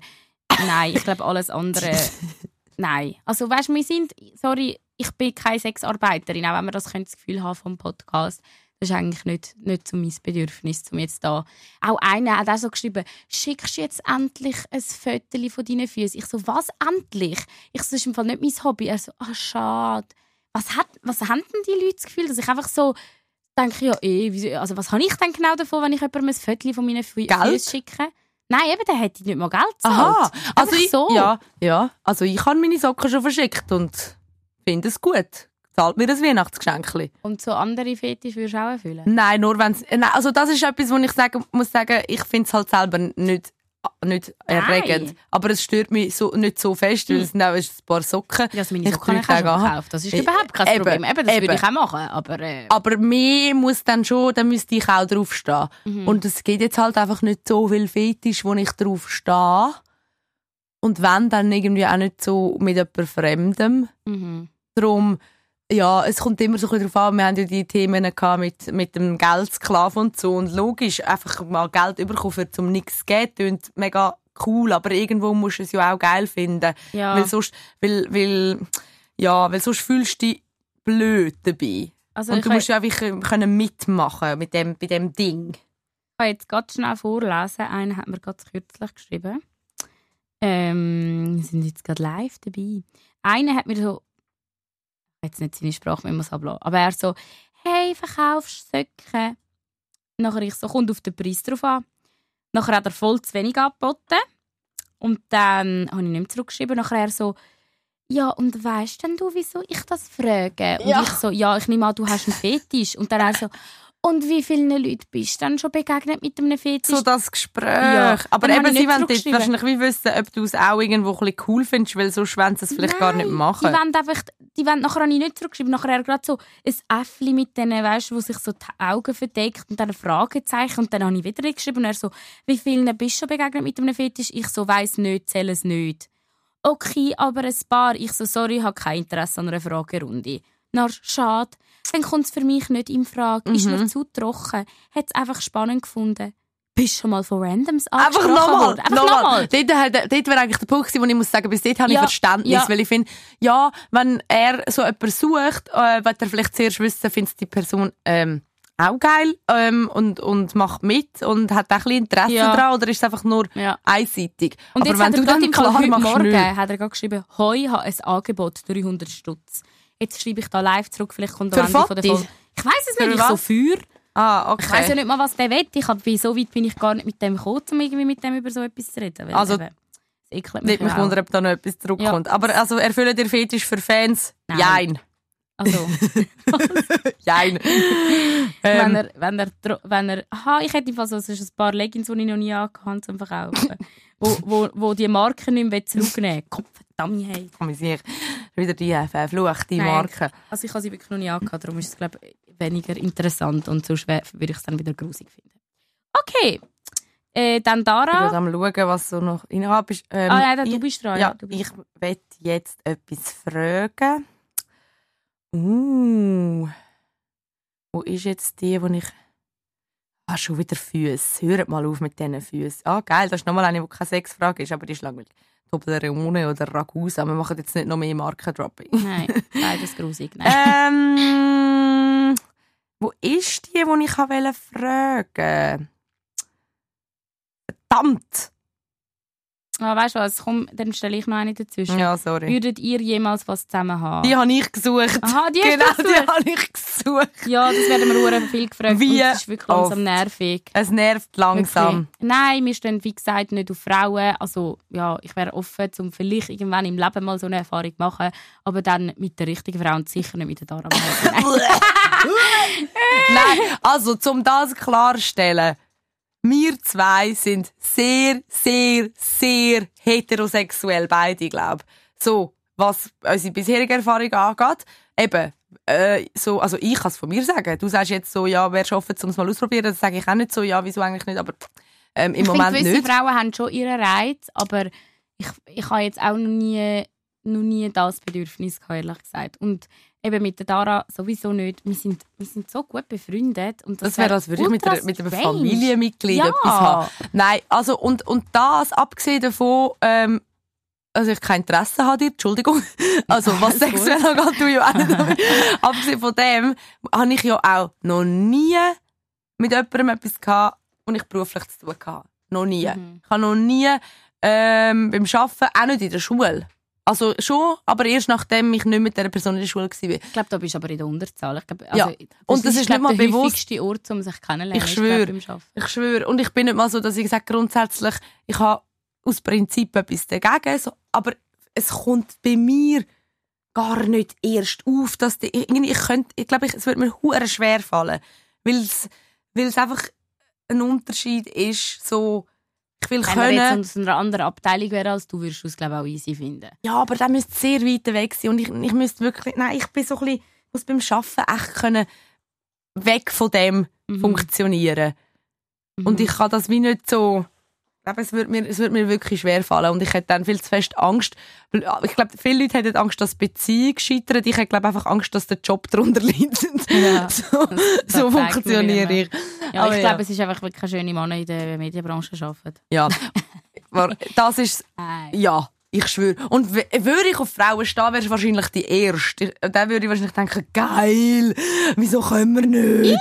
nein, ich glaube alles andere. nein. Also weißt du, wir sind, sorry, ich bin keine Sexarbeiterin, auch wenn man das das Gefühl haben vom Podcast. Das ist eigentlich nicht, nicht so mein Bedürfnis, um jetzt da. Auch einer hat auch so geschrieben, schickst du jetzt endlich ein Foto von deinen Füßen? Ich so, was endlich? Ich so, das ist im Fall nicht mein Hobby. Er so, ah, schade. Was, hat, was haben denn die Leute das Gefühl, dass ich einfach so denke, ja, eh, also was habe ich denn genau davon, wenn ich jemandem ein Foto von meinen Fü? Füßen schicke? Nein, eben, der hätte nicht mal Geld gezahlt. Aha, also ich, so. ja, ja, also ich habe meine Socken schon verschickt und finde es gut. Zahlt mir ein Weihnachtsgeschenk. Und so andere Fetisch würdest du auch erfüllen? Nein, nur wenn Nein, also das ist etwas, wo ich sagen, muss sagen, ich finde es halt selber nicht, nicht erregend. Nein. Aber es stört mich so, nicht so fest, weil es sind auch ein paar Socken. Ja, also meine Ich Socken ich auch schon Tage an. gekauft. Das ist Eh, überhaupt kein eben, Problem. Eben, das eben. würde ich auch machen. Aber äh, Aber mehr muss dann schon, dann müsste ich auch draufstehen. Mhm. Und es gibt jetzt halt einfach nicht so viel Fetisch, wo ich drauf stehe. Und wenn, dann irgendwie auch nicht so mit jemand Fremdem. mhm. Darum, ja, es kommt immer so ein bisschen darauf an, wir haben ja die Themen mit, mit dem Geldsklaven und so. Und logisch, einfach mal Geld bekommen, für zum nichts zu geben, klingt mega cool, aber irgendwo musst du es ja auch geil finden. ja. Weil sonst, weil, weil, Ja, weil sonst fühlst du dich blöd dabei. Also Und ich du musst ja einfach äh, können mitmachen mit dem, bei dem Ding. kann jetzt ganz schnell vorlesen. Einer hat mir ganz kürzlich geschrieben. Ähm, wir sind jetzt gerade live dabei. Einer hat mir so, jetzt nicht seine Sprache, es ablassen, aber er so, hey, verkaufst du Socken? Nachher ich so, kommt auf den Preis drauf an. Nachher hat er voll zu wenig angeboten. Und dann habe ich nicht mehr zurückgeschrieben. Nachher er so, ja, und weißt denn du, wieso ich das frage? Und Ja. ich so, ja, ich nehme an, du hast einen Fetisch. Und dann er so, und wie vielen Leuten bist du dann schon begegnet mit einem Fetisch? So das Gespräch. Ja, Aber dann eben, sie nicht wollen wahrscheinlich wie wissen, ob du es auch irgendwo ein bisschen cool findest, weil sonst wollen sie es vielleicht gar nicht Die machen. wollen einfach, die wollen, nachher habe ich nicht zurückgeschrieben, nachher er gerade so ein Äffli mit denen, weißt du, wo sich so die Augen verdeckt und dann ein Fragezeichen und dann habe ich wieder geschrieben und er so, wie vielen bist du schon begegnet mit einem Fetisch? Ich so, weiss nicht, zähle es nicht. Okay, aber ein paar. Ich so, sorry, ich habe kein Interesse an einer Fragerunde. Na, schade. Dann kommt es für mich nicht in Frage. Ist Mhm. mir zu trocken. Hat es einfach spannend gefunden. Bist du schon mal von Randoms Einfach nochmal. Einfach nochmal. nochmal. Dort, dort wäre eigentlich der Punkt gewesen, wo ich muss sagen, bis dort habe ich Ja, Verständnis. ja. Weil ich finde, ja, wenn er so jemanden sucht, äh, wird er vielleicht zuerst wissen, findet die Person ähm, auch geil ähm, und, und macht mit und hat auch ein bisschen Interesse Ja. daran oder ist es einfach nur Ja. einseitig? Und Aber jetzt wenn hat du dann klar heute machst, Morgen nicht. hat er gerade geschrieben, «Hoi, habe ein Angebot, 300 Stutz.» Jetzt schreibe ich da live zurück, vielleicht kommt am Ende von der? Folge. Ich weiß es Für nicht, ich so was? für. Ah, okay. Ich weiß ja nicht mal, was der will. Ich hab, so weit bin ich gar nicht mit dem gekommen, um irgendwie mit dem über so etwas zu reden. Also, eben, es ekelt mich Nicht mich ja wundern, ob da noch etwas zurückkommt. Aber also, erfüllen dir Fetisch für Fans? Nein. Jein. Also, Jein. wenn ähm, er, wenn er, wenn er, aha, ich hätte einfach so, ein paar Leggings, die ich noch nie angehabt habe zum Verkaufen. wo, wo, wo die Marke nicht mehr zurücknehmen will. Verdammt, hey. kann ich sicher wieder die Nein. Marke. Also ich habe sie wirklich noch nie angehabt, darum ist es, glaube ich, weniger interessant und sonst würde ich es dann wieder grusig finden. Okay, äh, dann Ich bin Dara. am schauen, was so noch innerhalb ist. Ähm, ah ja, du ich, bist dran. ja, du bist ich will jetzt etwas fragen. Uh, wo ist jetzt die, wo ich... Ah, schon wieder Füße. Hört mal auf mit diesen Füßen. Ah, geil, das ist nochmal eine, die keine Sexfrage ist, aber die ist langweilig. Toblerone oder Ragusa. Wir machen jetzt nicht noch mehr Markendropping. Nein, beides grusig. Nein. ähm, wo ist die, die ich wollte fragen? Verdammt! Ah, weißt du was, komm, dann stelle ich noch eine dazwischen. Ja, sorry. Würdet ihr jemals was zusammen haben? Die habe ich gesucht. Aha, die genau, du die gesucht? habe ich gesucht. Ja, das werden wir sehr viel gefragt. Wie und es ist wirklich langsam oft? nervig. Es nervt langsam. Wirklich. Nein, wir stehen wie gesagt nicht auf Frauen. Also ja, ich wäre offen, um vielleicht irgendwann im Leben mal so eine Erfahrung zu machen, aber dann mit der richtigen Frau und sicher nicht mit der Dara. Nein. Nein, also, um das klarzustellen. Wir zwei sind sehr, sehr, sehr heterosexuell, beide, glaube So, was unsere bisherige Erfahrung angeht. Eben, äh, so, also ich kann es von mir sagen. Du sagst jetzt so, ja, wärst offen, um es mal auszuprobieren. Das sage ich auch nicht so, ja, wieso eigentlich nicht, aber ähm, im ich Moment finde, gewisse nicht. Frauen haben schon ihren Reiz, aber ich, ich habe jetzt auch noch nie, noch nie das Bedürfnis gehabt, ehrlich gesagt. Und eben mit der Dara sowieso nicht. Wir sind, wir sind so gut befreundet. Und das, Das wäre, als würde ich mit, einer, mit einem. Familienmitglied Ja. etwas haben. Nein, also und, und das, abgesehen davon, ähm, also ich kein Interesse habe dir, Entschuldigung. Also was sexuell angeht, du ja auch nicht. Abgesehen von dem habe ich ja auch noch nie mit jemandem etwas gehabt, und ich beruflich zu tun hatte. Noch nie. Mhm. Ich habe noch nie ähm, beim Arbeiten, auch nicht in der Schule. Also schon, aber erst nachdem ich nicht mit dieser Person in der Schule war. Ich glaube, da bist du aber in der Unterzahl. Ich glaub, also, Ja. Und das ist glaub, nicht mal der bewusst. häufigste Ort, um sich kennenzulernen. Ich ist, schwöre. Ich schwöre. Und ich bin nicht mal so, dass ich sage, grundsätzlich, ich habe aus Prinzip etwas dagegen, so, aber es kommt bei mir gar nicht erst auf, dass die, irgendwie, ich könnte, ich glaube, es würde mir hure schwer fallen, weil es, weil es einfach ein Unterschied ist, so, will Wenn er jetzt können, aus einer anderen Abteilung wäre als du, würdest du es glaube auch easy finden. ja, aber der müsste sehr weit weg sein und ich, ich müsste wirklich, nein, ich bin so ein bisschen, muss beim Arbeiten echt können weg von dem Mhm. funktionieren. Und ich kann das wie nicht so. Ich glaube, es würde mir, es würde mir wirklich schwer fallen. Und ich hätte dann viel zu fest Angst. Ah, Ich glaube, viele Leute hätten Angst, dass die Beziehung scheitert. Ich hätte, glaube einfach Angst, dass der Job darunter leidet. Ja, so so funktioniere ich. Ja, Aber ich ja. glaube, es ist einfach wirklich schöne Männer in der Medienbranche arbeiten. Ja. Das ist, ja. Ich schwöre. Und würde ich auf Frauen stehen, wärst du wahrscheinlich die Erste. Dann würde ich wahrscheinlich denken, geil, wieso können wir nicht?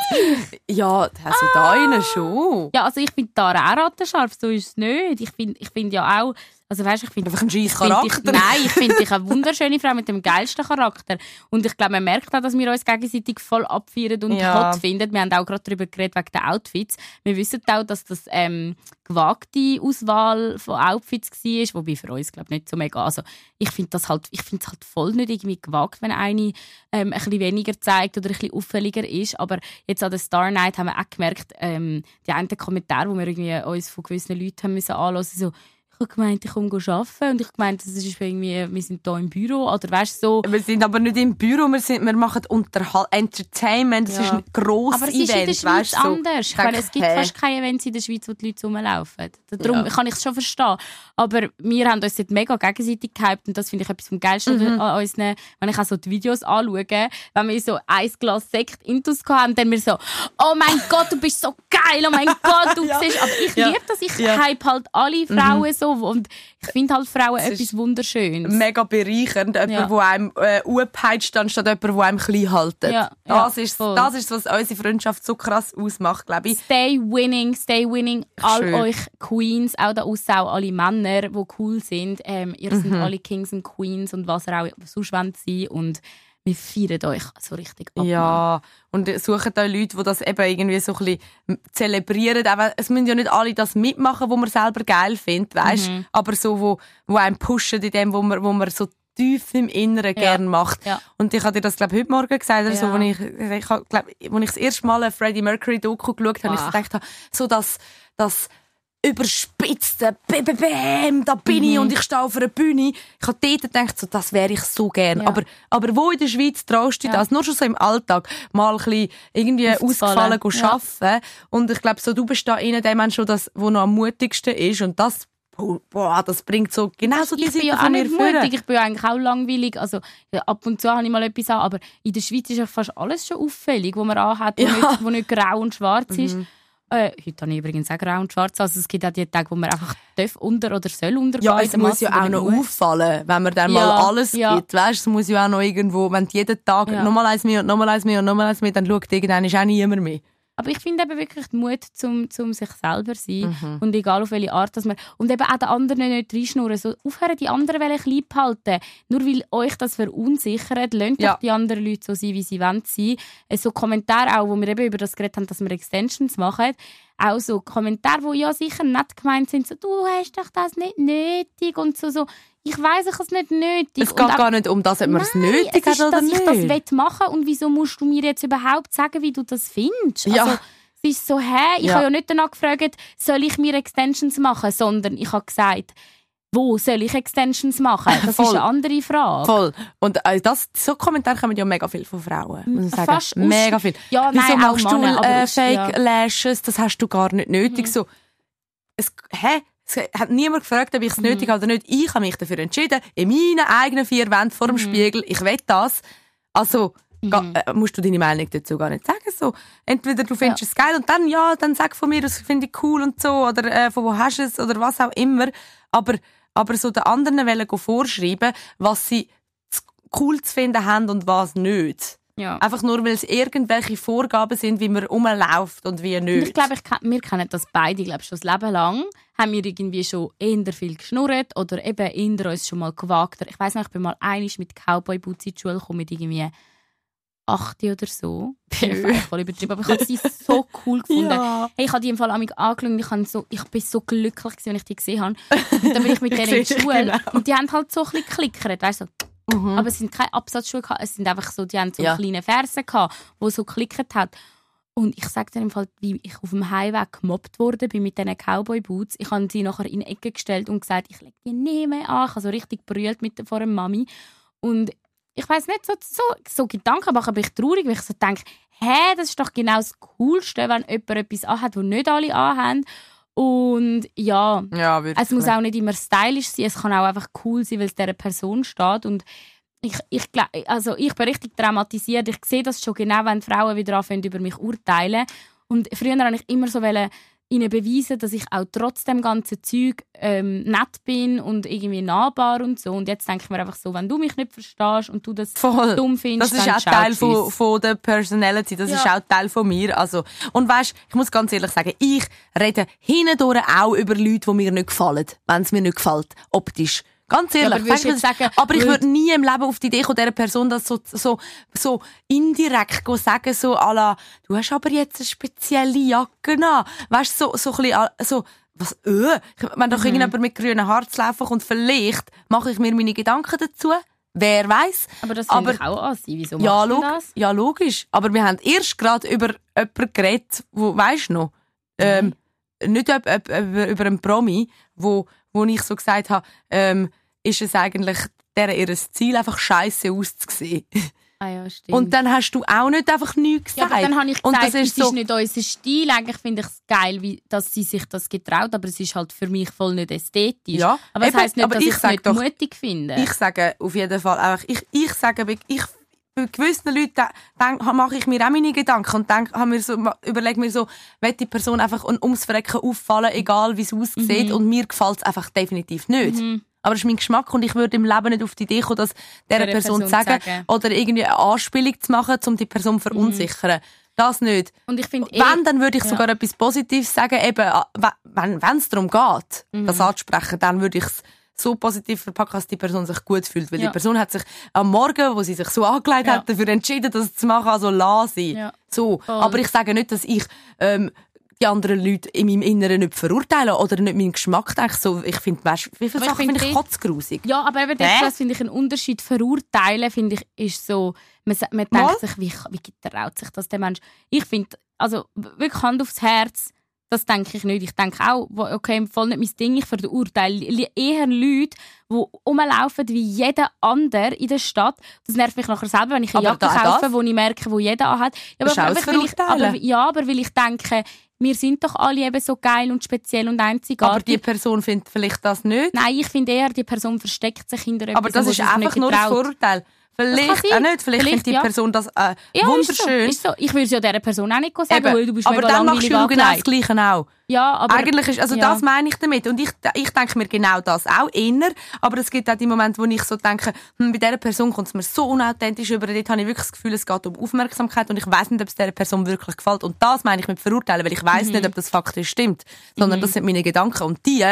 ja, also da innen schon. Ja, also ich finde da auch rattenscharf, so ist es nicht. Ich finde ich find ja auch, also weißt, ich finde Einfach ein scheiß ich Charakter. Dich, nein, ich finde dich eine wunderschöne Frau mit dem geilsten Charakter. Und ich glaube, man merkt auch, dass wir uns gegenseitig voll abfeiern und Ja. hot finden. Wir haben auch gerade darüber geredet, wegen den Outfits. Wir wissen auch, dass das ähm, gewagte Auswahl von Outfits war, wobei für uns, glaube ich, nicht so mega. Also ich finde das halt, ich finde es halt voll nicht irgendwie gewagt, wenn eine ähm, ein bisschen weniger zeigt oder ein bisschen auffälliger ist. Aber jetzt an der Star Night haben wir auch gemerkt, ähm, die einen Kommentare, die wir irgendwie uns von gewissen Leuten haben müssen anhören, so ich habe gemeint, ich komme arbeiten und ich gemeint, das ist irgendwie, wir sind hier im Büro oder weißt so. Wir sind aber nicht im Büro, wir, sind, wir machen Unterhal Entertainment, das Ja. ist ein grosses Aber es ist in der Event, Schweiz weißt du, so. anders. Ich meine, es gibt hä? fast keine Events in der Schweiz, wo die Leute rumlaufen. Darum Ja. kann ich es schon verstehen. Aber wir haben uns dort mega gegenseitig gehypt und das finde ich etwas vom Geilsten Mhm. an unseren, wenn ich auch so die Videos anschaue, wenn wir so ein Glas Sekt intus haben, dann wir so, oh mein Gott, du bist so geil, oh mein Gott, du Ja. siehst. Aber ich Ja. liebe das, ich Ja. Mhm. hype halt alle Frauen so und ich finde halt Frauen ist etwas Wunderschönes. mega bereichernd. Jemand, Ja. der einem äh, aufpeitscht, anstatt jemand, der einem klein haltet. Ja, das, ja, ist, voll. das ist, was unsere Freundschaft so krass ausmacht, glaube ich. Stay winning, stay winning. All Schön. euch Queens, auch da aussen auch alle Männer, die cool sind. Ähm, ihr Mhm. seid alle Kings und Queens und was ihr auch sonst wollt sein. Und wir feiern euch so richtig ab. Ja, und suchen da Leute, die das eben irgendwie so ein bisschen zelebrieren. Aber es müssen ja nicht alle das mitmachen, wo man selber geil findet, weißt? Mhm. Aber so, wo, wo einem pushen in dem, wo man, wo man so tief im Inneren gern macht. Ja. Und ich habe dir das, glaube ich, heute Morgen gesagt, oder so, Ja. wo ich, ich glaub, wo ich das erste Mal eine Freddie Mercury Doku geschaut habe, ich gedacht so das, das überspitzte, bam, bam, bam, da bin Mhm. ich und ich stehe auf einer Bühne. Ich habe dort gedacht, so, das wäre ich so gern. Ja. Aber, aber wo in der Schweiz traust du Ja. das? Nur schon so im Alltag mal ein bisschen irgendwie ausgefallen go Ja. arbeiten. Und ich glaube, so, du bist da einer der Menschen, das, wo noch am mutigsten ist. Und das, boah, das bringt so genau so die Ich bin Seite ja auch von mir nicht mutig, ich bin ja eigentlich auch langweilig. Also, ja, ab und zu habe ich mal etwas an, aber in der Schweiz ist ja fast alles schon auffällig, was man anhat, wo, Ja. Mhm. nicht, wo nicht grau und schwarz ist. Äh, heute habe ich übrigens auch grau und schwarz. Also es gibt auch die Tage, wo man einfach darf unter oder soll untergehen. Ja, es muss ja auch noch auffallen, wenn man dann Ja, mal alles ja. gibt. Weißt, es muss ja auch noch irgendwo, wenn jeden Tag Ja. nochmal eins mehr und nochmal eins mehr und nochmal eins mehr, dann schaut irgendwann auch niemand mehr. Aber ich finde eben wirklich den Mut, zum, zum sich selber zu sein. Mhm. Und egal auf welche Art, dass man. Und eben auch den anderen nicht reinschnurren. So, aufhören, die anderen wollen klein behalten. Nur weil euch das verunsichert, lasst Ja. doch die anderen Leute so sein, wie sie wollen sein. Äh, So Kommentare auch, wo wir eben über das geredet haben, dass wir Extensions machen. Auch so Kommentare, die ja sicher nett gemeint sind. So, du hast doch das nicht nötig. Und so, so ich weiss, ich habe es nicht nötig. Es geht auch- gar nicht um das, ob man es nötig es ist, hat oder dass nicht. ich das will machen und wieso musst du mir jetzt überhaupt sagen, wie du das findest? Ja. Also, es ist so, hä? Ich Ja. habe ja nicht danach gefragt, soll ich mir Extensions machen, sondern ich habe gesagt, wo soll ich Extensions machen? Das Voll. ist eine andere Frage. Voll. Und äh, das, so Kommentare kommen ja mega viel von Frauen. Muss ich sagen. Fast mega viel. Ja, Wieso nein, auch machst du Männer, aber äh, Fake ja. Lashes? Das hast du gar nicht nötig. Mhm. So, es, hä? Es hat niemand gefragt, ob ich es Mhm. nötig habe oder nicht. Ich habe mich dafür entschieden, in meinen eigenen vier Wänden vor dem Mhm. Spiegel, ich will das. Also, ga- äh, musst du deine Meinung dazu gar nicht sagen. So, entweder du findest Ja. es geil und dann, ja, dann sag von mir, das finde ich cool und so, oder äh, von wo hast du es, oder was auch immer. Aber, aber so den anderen wollen vorschreiben, was sie cool zu finden haben und was nicht. Ja. Einfach nur, weil es irgendwelche Vorgaben sind, wie man rumläuft und wie Und nicht. ich glaube, ich, wir kennen das beide, ich glaube, schon das Leben lang. Haben wir irgendwie schon eher viel geschnurrt oder eben eher uns schon mal gewagt. Ich weiß noch, ich bin mal einig mit Cowboy Boots in die Schule gekommen, mit irgendwie 8 oder so. Nö. voll übertrieben, aber ich habe sie so cool gefunden. Ja. Hey, ich habe die im Fall an mich angeschaut und ich, habe so, ich bin so glücklich, gewesen, als ich die gesehen habe. Und dann bin ich mit denen in die Schule genau. und die haben halt so ein bisschen geklickert, weißt du, so. Mhm. Aber es sind keine Absatzschuhe, es sind einfach so, die haben so Ja. kleine Fersen gehabt, wo so geklickert hat. Und ich sage dir im Fall, wie ich auf dem Highway gemobbt wurde bin mit diesen Cowboy-Boots. Ich habe sie nachher in die Ecke gestellt und gesagt, ich lege die nie mehr an. Ich habe so richtig brüllt mit vor der Mami. Und ich weiß nicht, so, so, so Gedanken machen, aber ich traurig, weil ich so denke, hä, das ist doch genau das Coolste, wenn jemand etwas anhat, was nicht alle anhaben. Und ja, Ja, es muss auch nicht immer stylisch sein, es kann auch einfach cool sein, weil es dieser Person steht. Und ich, ich, also ich bin richtig traumatisiert. Ich sehe das schon genau, wenn Frauen wieder anfangen, über mich urteilen. Und früher habe ich immer so wollen, ihnen beweisen, dass ich auch trotz dem ganzen Zeug ähm, nett bin und irgendwie nahbar und so. Und jetzt denke ich mir einfach so, wenn du mich nicht verstehst und du das Voll. dumm findest, Das ist dann auch Teil von, von der Personality. Das Ja. ist auch Teil von mir. Also, und weißt, ich muss ganz ehrlich sagen, ich rede hindurch auch über Leute, die mir nicht gefallen, wenn es mir nicht gefällt, optisch. Ganz ehrlich. aber würdest du Sag ich sagen, aber ich würd- würde nie im Leben auf die Idee kommen, dieser Person das so, so, so indirekt sagen, so à la, du hast aber jetzt eine spezielle Jacke an. Weißt du, so, so ein bisschen, a- so, was, äh, wenn Mhm. doch irgendjemand mit grünen Haaren zu laufen kommt, vielleicht mache ich mir meine Gedanken dazu. Wer weiß? Aber das finde Aber- ich auch an. Wieso Ja, machst du das? ja, logisch. Aber wir haben erst gerade über jemanden geredet, wo, weisst du noch? Ähm, nicht ob, ob, über, über einen Promi, wo, wo ich so gesagt habe, ähm, ist es eigentlich der ihr Ziel einfach scheiße auszusehen. Ah ja, stimmt. Und dann hast du auch nicht einfach nichts ja, gesagt. aber dann habe ich Und gesagt, das es ist so, ist nicht unser Stil. Eigentlich finde ich es geil, wie, dass sie sich das getraut, aber es ist halt für mich voll nicht ästhetisch. Ja, aber das eben, heisst nicht, dass ich es nicht doch- mutig finde. ich sage auf jeden Fall einfach, ich, ich sage, ich, bei gewissen Leuten denk, mache ich mir auch meine Gedanken und denk, mir so, überlege mir so, will die Person einfach ums Verrecken auffallen, egal wie es aussieht und mir gefällt es einfach definitiv nicht. Aber das ist mein Geschmack und ich würde im Leben nicht auf die Idee kommen, das dieser Person, Person zu sagen, sagen. oder irgendwie eine Anspielung zu machen, um die Person zu verunsichern. Das nicht. Und ich finde eh, Wenn, dann würde ich ja. sogar etwas Positives sagen, eben, we- wenn wenn es darum geht, Mhm. das anzusprechen, dann würde ich es so positiv verpacken, dass die Person sich gut fühlt. Weil Ja. die Person hat sich am Morgen, wo sie sich so angelegt Ja. hat, dafür entschieden, das zu machen, also lass sie. Ja. So. Voll. Aber ich sage nicht, dass ich ähm, die anderen Leute in meinem Inneren nicht verurteile oder nicht meinen Geschmack denke. So, ich finde, wie viele Sachen finde ich eh- kotzgrusig. Ja, aber eben Hä? das, finde ich einen Unterschied. Verurteilen, finde ich, ist so, man, man Mal. denkt sich, wie, wie traut sich das der Mensch? Ich finde, also wirklich Hand aufs Herz, das denke ich nicht. Ich denke auch, okay, voll nicht mein Ding, ich verurteile eher Leute, die rumlaufen wie jeder andere in der Stadt. Das nervt mich nachher selber, wenn ich eine Aber Jacke da- kaufe, wo ich merke, wo jeder anhat. Ja, weil ich, aber, ja, aber weil ich denke, wir sind doch alle eben so geil und speziell und einzigartig. Aber die Person findet vielleicht das nicht. Nein, ich finde eher, die Person versteckt sich hinter etwas. Aber das ist einfach nur ein. Vorurteil. Vielleicht auch nicht. Vielleicht, findet die ja. Person das äh, Ja, wunderschön. Ist so, ist so. Ich würde es ja dieser Person auch nicht sagen, Eben. weil du bist aber dann machst du genau das. Gleiche auch. Ja, aber Eigentlich ist, also ja. das meine ich damit. Und ich, ich denke mir genau das auch inner. Aber es gibt auch die Momente, wo ich so denke, hm, bei dieser Person kommt es mir so unauthentisch über. Dort habe ich wirklich das Gefühl, es geht um Aufmerksamkeit und ich weiß nicht, ob es dieser Person wirklich gefällt. Und das meine ich mit verurteilen, weil ich weiß Mhm. nicht, ob das faktisch stimmt. Sondern das sind meine Gedanken. Und die,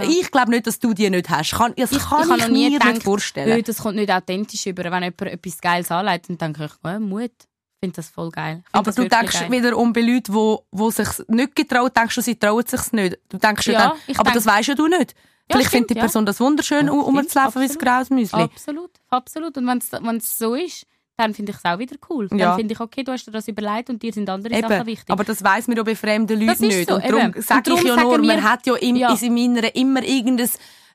ich glaube nicht, dass du die nicht hast. Kann, das ich, kann ich ich, nie mir gedacht, nicht vorstellen. «Öh, das kommt nicht authentisch über. Wenn jemand etwas Geiles anlegt, dann denke ich, ja, Mut. Ich finde das voll geil. Aber du denkst geil. wiederum bei Leuten, die, die sich nicht getraut, denkst du, sie trauen sich nicht. Du denkst ja, Ja, dann, aber denk- das weisst ja du nicht. Vielleicht stimmt, findet die ja. Person das wunderschön, Ja, um stimmt, rumzulaufen wie ein graues Müsli. Absolut, absolut. Und wenn es so ist, dann finde ich es auch wieder cool. Ja. Dann finde ich, okay, du hast dir das überlegt und dir sind andere Eben. Sachen wichtig. Aber das weiss man ja bei fremden Leuten nicht. so, und darum sage ich ja nur, man hat ja im, Ja. in seinem Inneren immer irgendein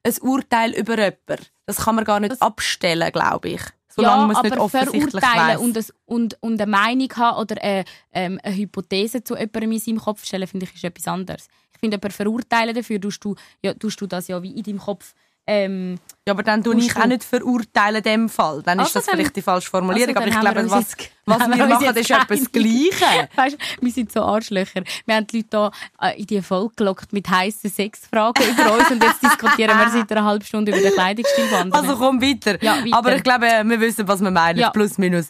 ein Urteil über jemanden. Das kann man gar nicht Das- abstellen, glaube ich. Solange man es nicht aber offensichtlich verurteilen weiss. und, das, und, und eine Meinung haben oder eine, ähm, eine Hypothese zu jemandem in seinem Kopf stellen, finde ich, ist etwas anderes. Ich finde, jemanden verurteilen dafür, tust du, ja, tust du das ja wie in deinem Kopf. Ähm, Ja, aber dann tue ich auch nicht verurteilen in dem Fall. Dann ist Also das dann- vielleicht die falsche Formulierung. also aber ich glaube, wir was, jetzt- was wir uns machen, ist etwas keine- Gleiche. weißt, du, wir sind so Arschlöcher. Wir haben die Leute hier äh, in die Folge gelockt mit heissen Sexfragen über uns und jetzt diskutieren wir seit einer halben Stunde über den Kleidungsstil von anderen. Also komm weiter. Ja, weiter. Aber ich glaube, wir wissen, was wir meinen. Ja. Plus, minus.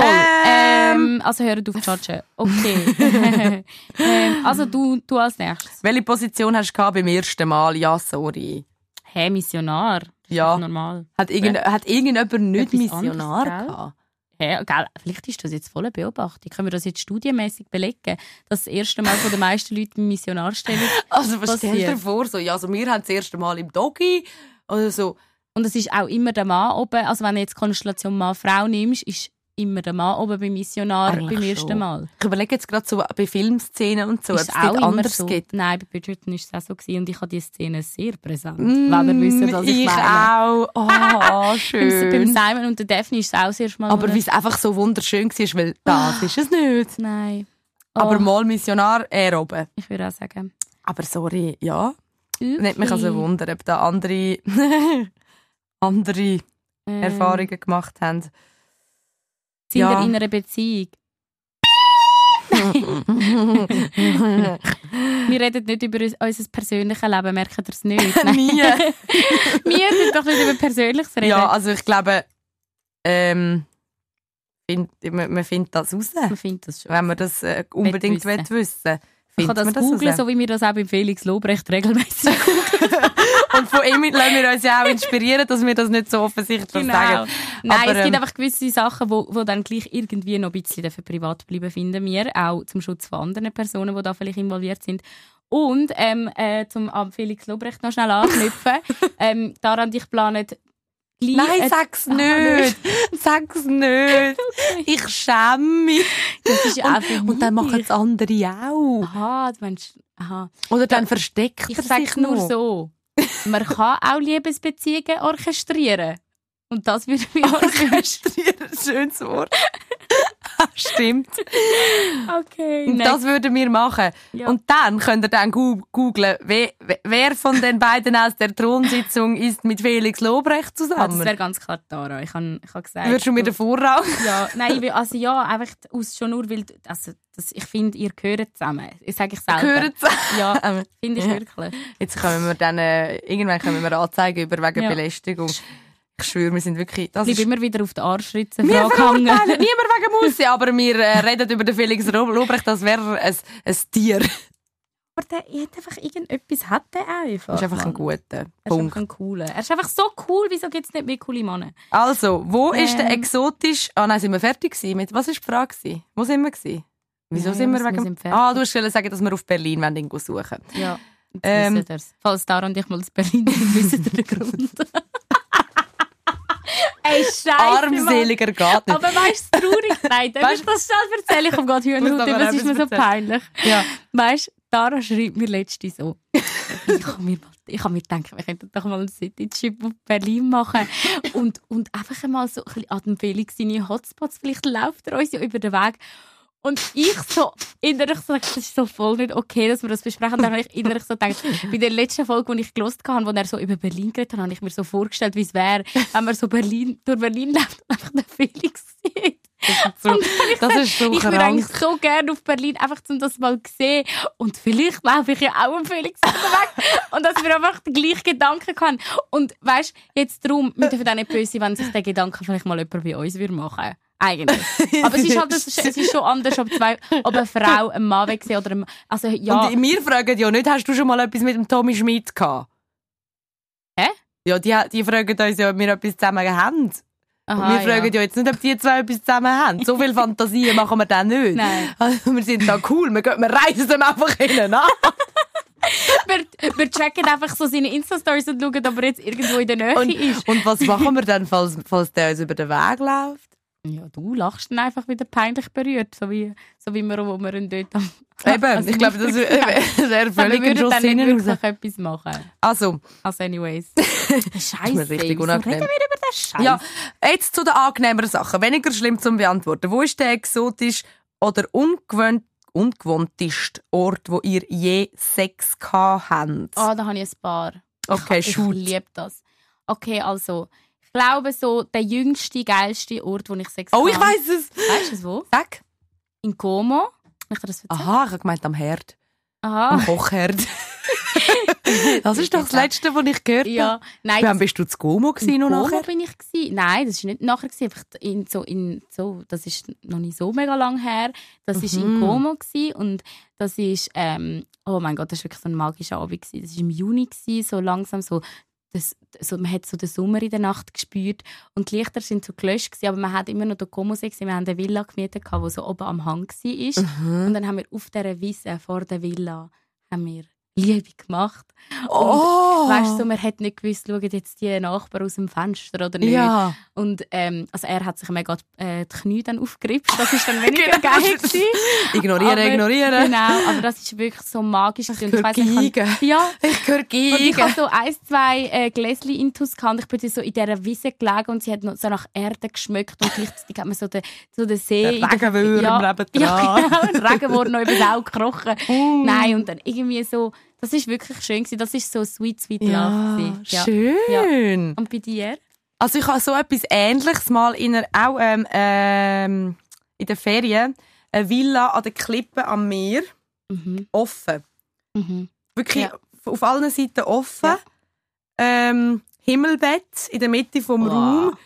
Voll. Ähm, Ähm, also hör auf zu judgen. Okay. ähm, also du, du als nächstes. welche Position hast du beim ersten Mal? Ja, sorry. Hä, Missionar? Das ist Ja. doch normal. Hat, irgend, hat irgendjemand nicht Etwas Missionar anderes, gehabt? Hä, gell, vielleicht ist das jetzt voll eine Beobachtung. Können wir das jetzt studienmäßig belegen, dass das erste Mal von den meisten Leuten Missionarstellen Also, was stellst du dir Passiert. vor? So, ja, also wir haben das erste Mal im Doggy oder so. Und es ist auch immer der Mann oben. Also wenn du jetzt Konstellation Mann-Frau nimmst, ist immer der Mann oben beim Missionar Eigentlich beim ersten schon. Mal. Ich überlege jetzt gerade so bei Filmszenen und so, ob es dort anders so. gibt. Nein, bei Bridgerton war es auch so. Gewesen. Und ich habe diese Szene sehr präsent. wenn ihr wisst, was ich, Mm, ich meine. auch. Oh, schön. beim Simon und der Daphne ist es auch das erste Mal. Aber wie es einfach so wunderschön war, weil das ist es nicht. Nein. Oh, Aber mal Missionar, er oben. ich würde auch sagen. Aber sorry, ja. Okay. Nicht mich also wundern, ob da andere, andere Ähm, Erfahrungen gemacht haben. Sind Ja. ihr in einer Beziehung? Wir reden nicht über uns- unser persönliches Leben, merkt ihr es nicht? Nein. Nie. Wir sind doch nicht über Persönliches reden. Ja, also ich glaube, ähm, find, man, man findet das raus. man findet das schon. Wenn man das äh, unbedingt wissen. wissen. Ich kann das man das googeln, so wie wir das auch bei Felix Lobrecht regelmäßig Und von ihm lassen wir uns ja auch inspirieren, dass wir das nicht so offensichtlich sagen. Nein, Aber, es gibt ähm, einfach gewisse Sachen, wo, wo dann gleich irgendwie noch ein bisschen dafür privat bleiben, finden wir. Auch zum Schutz von anderen Personen, die da vielleicht involviert sind. Und ähm, äh, zum Felix Lobrecht noch schnell anknüpfen. ähm, daran, ich plane gleich... Nein, äh, sag's Ah, nicht. Sag's nicht. Ich schäme mich. das ist für Und dann machen es andere auch. Aha, du meinst... Aha. Oder dann versteckt Ich er sich nur noch. so. Man kann auch Liebesbeziehungen orchestrieren. Und das würde mich. Orchestrieren, schönes Wort. Stimmt. Okay. Und das würden wir machen. Ja. Und dann könnt ihr dann googlen, wer, wer von den beiden aus der Thronsitzung ist mit Felix Lobrecht Ah, das zusammen. wäre ganz klar Tara. Ich habe hab gesagt... Würdest du mir den Vorrang? Ja, nein, ich will, also ja, einfach aus schon nur, weil, also, das, ich finde, ihr gehört zusammen. Ich sage ich selber. Gehören zusammen? Ja, finde ich wirklich. Jetzt können wir dann, äh, irgendwann können wir Anzeigen über wegen Ja. Belästigung. Ich schwöre, wir sind wirklich, das Ich ist bleibe immer wieder auf die Arschritze Wir verurteilen niemand wegen Musik, aber wir äh, reden über den Felix Lobrecht, das wäre ein, ein Tier. Aber der hat einfach irgendetwas, hat der einfach. ist einfach ein guter Er ist Punkt. einfach ein cooler. Er ist einfach so cool, wieso gibt es nicht mehr coole Männer? Also, wo ist der Ähm. exotisch... Ah nein, sind wir fertig gewesen? Mit, was war die Frage? gewesen? Wo sind wir gewesen? Wieso Ja, sind wir wegen... sind ah, du hast sagen, dass wir auf Berlin irgendwo suchen Ja, jetzt Ähm. Falls Tara und ich mal in Berlin sind, wisst ihr den Grund. Ey, Scheiße. Armseliger geht nicht. Aber weißt du, traurig? Nein, ich Weißt- das schnell erzählen? Ich gerade Hühnerhaut, doch über, es ist mir so peinlich. Ja. Weißt du, Tara schreibt mir letztens so. ich habe mir, ich hab mir gedacht, wir könnten doch mal einen City-Trip auf Berlin machen. Und, und einfach mal so ein bisschen an dem Felix seine Hotspots. Vielleicht läuft er uns ja über den Weg. Und ich so innerlich so, das ist so voll nicht okay, dass wir das besprechen. Und dann habe ich innerlich so gedacht, bei der letzten Folge, die ich gelost habe, wo er so über Berlin geredet hat, habe ich mir so vorgestellt, wie es wäre, wenn man so Berlin, durch Berlin läuft und einfach den Felix sieht. So, das ist so Ich würde eigentlich so gerne auf Berlin, einfach um das mal zu sehen. Und vielleicht laufe ich ja auch am Felix Weg. Und dass wir einfach den gleichen Gedanken haben. Und weißt jetzt darum, wir dürfen auch nicht böse wenn sich der Gedanke vielleicht mal jemand bei uns würde machen Eigentlich. Aber es ist halt, es ist, es ist schon anders, ob, zwei, ob eine Frau einen Mann will sehen oder ein, also ja. Und wir fragen ja nicht, hast du schon mal etwas mit dem Tommy Schmidt gehabt? Hä? Ja, die, die fragen uns ja, ob wir etwas zusammen haben. Aha, wir fragen ja. jetzt nicht, ob die zwei etwas zusammen haben. So viel Fantasie machen wir dann nicht. Nein. Also, wir sind da cool, wir, gehen, wir reisen dem einfach hin. Wir, wir checken einfach so seine Insta-Stories und schauen, ob er jetzt irgendwo in der Nähe Und, ist. und was machen wir dann, falls, falls der uns über den Weg läuft? Ja, du lachst dann einfach wieder peinlich berührt, so wie, so wie wir, wo wir ihn dort am... Eben, Also ich glaube, das wäre Aber völlig wir ein würden Schuss dann hinten raus. wirklich etwas machen. Also, Also anyways. Scheiße. mir richtig unangenehm. reden wir über den Scheiß? ja, jetzt zu den angenehmeren Sachen. Weniger schlimm zum Beantworten. Wo ist der exotisch oder ungewöhnt, ungewohnteste Ort, wo ihr je Sex gehabt habt? Ah, da habe ich ein paar. Okay, ich shoot. liebe das. Okay, also, ich glaube so, der jüngste, geilste Ort, wo ich Sex Oh, ich hatte. weiß es. Weißt du es wo? Sag. In Como. Ich das erzählen? Aha, ich habe gemeint am Herd. Aha. Am Kochherd. das ist doch das Letzte, was ich gehört habe. Ja, nein. Wann bist du zu Como gewesen Como nachher? bin ich gsi. Nein, das ist nicht nachher gsi. Einfach in so in so. Das ist noch nicht so mega lang her. Das ist in Mhm. Como gsi und das ist ähm, oh mein Gott, das ist wirklich so ein magischer Abend gsi. Das ist im Juni gsi, so langsam so. Das, so, man hat so den Sommer in der Nacht gespürt und die Lichter sind so gelöscht gewesen, aber man hat immer noch den Como gesehen. Wir haben eine Villa gemietet, die so oben am Hang war. Mhm. Und dann haben wir auf dieser Wiese vor der Villa haben wir Liebe gemacht. Oh! Weißt du, man hat nicht gewusst, schauen jetzt die Nachbarn aus dem Fenster oder nicht. Ja. Und ähm, also er hat sich mega äh, die Knie dann aufgerippt. Das ist dann weniger Genau. geil gewesen. Ignorieren, Aber- ignorieren. Genau, aber das ist wirklich so magisch. höre ich ich Geigen. ja, Ich höre und ich Geigen. habe so ein, zwei äh, Gläschen Intus gehabt. Ich bin so in dieser Wiese gelegen und sie hat noch so nach Erde geschmeckt und gleichzeitig hat man so den, so den See. Der Regenwürm ja, nebendran. Ja, genau. Ein Regenwurm noch über das Auge gekrochen. Mm. Nein, und dann irgendwie so, das ist wirklich schön gewesen. Das ist so sweet, sweet love Ja, gewesen. Ja. schön. Und bei dir? Also ich habe so etwas Ähnliches mal in einer, auch ähm, ähm, in den Ferien eine Villa an der Klippe am Meer, Mhm. offen. Mhm. Wirklich Ja. auf allen Seiten offen. Ja. Ähm, Himmelbett in der Mitte vom Wow. Raum.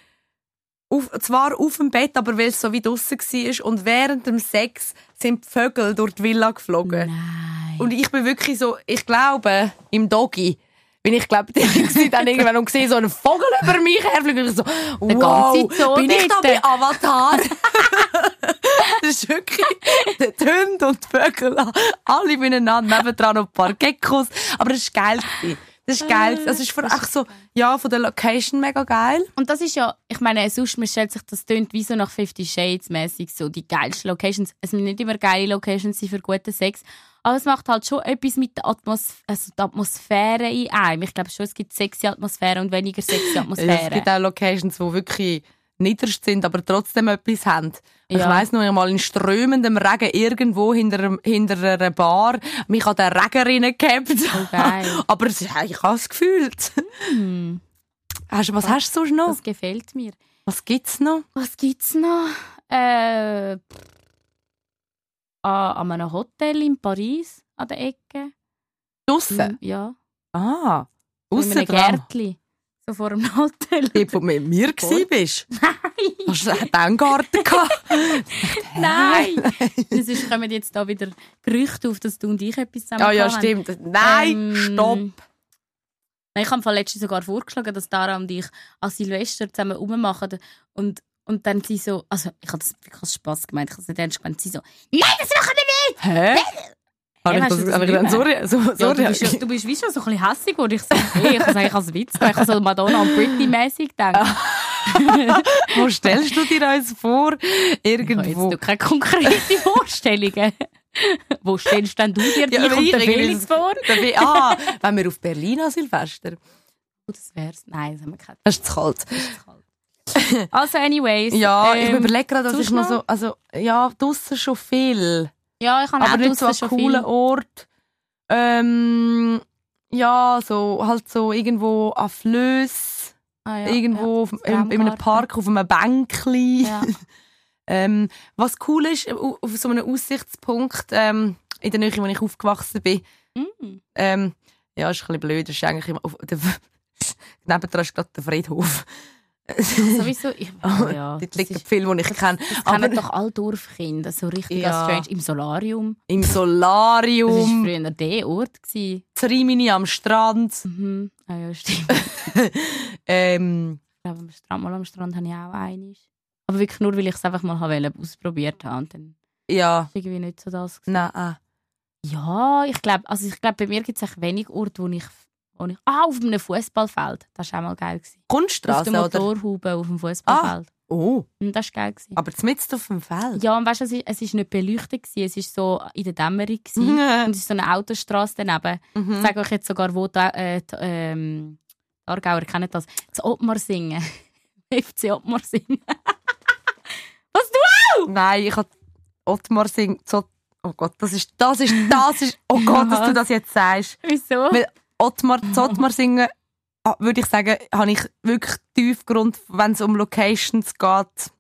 Auf, zwar auf dem Bett, aber weil es so wie draussen war. Und während dem Sex sind die Vögel durch die Villa geflogen. Nein. Und ich bin wirklich so, ich glaube, im Doggy, bin ich glaube, ich dann irgendwann und sehe so einen Vogel über mich herfliegen und ich so, wow, ganze Zoo bin ich da bei Avatar? das ist wirklich die Hunde und die Vögel, alle miteinander, nebendran noch ein paar Geckos. Aber das ist geil. Das ist geil. Das ist echt so, ja, von der Location mega geil. Und das ist ja, ich meine, sonst, man stellt sich das tönt wie so nach Fifty Shades mäßig so die geilsten Locations. Es müssen nicht immer geile Locations sein für guten Sex, aber es macht halt schon etwas mit der Atmosphäre, also die Atmosphäre in einem. Ich glaube schon, es gibt sexy Atmosphäre und weniger sexy Es Atmosphäre. gibt auch Locations, die wirklich niederst sind, aber trotzdem etwas haben. Ich Ja. weiss noch einmal in strömendem Regen irgendwo hinter, hinter einer Bar mich an den Regen reingehabt. Oh, geil. aber ich habe es gefühlt. Hm, Hast, was hast du sonst noch? das gefällt mir. Was gibt's noch? Was gibt's noch? Äh, pff, an, einem Hotel in Paris an der Ecke. Draussen? Ja. Ah, aussen dran. Gärtli. So vor einem Hotel. Wo du mit mir warst. Hast du einen Garten gehabt? Nein! Es ist, kommen jetzt da wieder Gerüchte auf, dass du und ich etwas zusammen Ah ja, haben. stimmt. Nein, Ähm, stopp. Nein, ich habe letztens sogar vorgeschlagen, dass Dara und ich an Silvester zusammen rummachen. Und, und dann sie so, also ich habe das wirklich als Spass gemeint, ich habe es nicht ernst gemeint. Sie so, nein, das machen wir nicht! Hä? Habe ich das, das habe ich dann so, so, so Ja, du, bist, ja- du bist wie schon so ein bisschen hässig, wo ich so, hey, ich habe es eigentlich als Witz. Ich habe so Madonna und Britney-mäßig gedacht. Wo stellst du dir uns vor? Ich habe Irgendwo. jetzt noch keine konkreten Vorstellungen. Wo stellst denn du dir Ja, dich aber und ich irgendwie Felix das- vor? Dabei, ah, wenn wir auf Berlin an Silvester. Oh, das wär's. Nein, das haben wir keine. Das ist zu kalt. Das ist zu kalt. Also, anyways. Ja, ich ähm, überlege gerade, das ist noch noch? so, also, ja, draussen schon viel. Ja, ich habe aber nicht so schon coolen viel. Ort. Ähm, ja, so, halt so irgendwo an Flöss, Ah, ja, irgendwo ja, auf, in, in einem. Park auf einem Bänkli. Ja. Ähm, was cool ist, au- auf so einem Aussichtspunkt ähm, in der Nähe, wo ich aufgewachsen bin, Mm. ähm, ja, ist ein bisschen blöd, das ist eigentlich immer auf der, nebendran ist gerade der Friedhof. Sowieso, ich, oh, ja, Dort liegen ist, viele, die ich kenne. das Aber kennen doch alle Dorfkinder, so richtig Ja. strange. Im Solarium. im Das war Solarium, früher der Ort. Gewesen. Rimini am Strand. Mhm. Ah ja, stimmt. Ähm, Ich glaube, am Strand, mal am Strand habe ich auch eines. Aber wirklich nur, weil ich es einfach mal wollte, ausprobiert habe. Und dann ja, war irgendwie nicht so das. gewesen. nein. ah. Ja, ich glaube, also ich glaube, bei mir gibt es wenig Orte, wo ich, ich... Ah, auf einem Fußballfeld. Das war auch mal geil. Gewesen. Auf Kunststraße, der oder? Motorhaube auf dem Fußballfeld. Oh, Und das war geil. Gewesen. aber mitten auf dem Feld. Ja, und weißt du, es ist nicht beleuchtet, gewesen, es ist so in der Dämmerung. Gewesen. Und es ist so eine Autostrasse daneben. Ich Mhm. sage euch jetzt sogar, wo da, äh, die, ähm, die Aargauer kennen das. Das Ottmar singen. FC Ottmar singen. Was du? Nein, ich habe Ottmar singt so. Oh Gott, das ist, das ist, das ist. Oh Gott, dass du das jetzt sagst. Wieso? Weil Ottmar, zu Ottmar singen, ah, würde ich sagen, habe ich wirklich Tiefgrund, wenn es um Locations geht.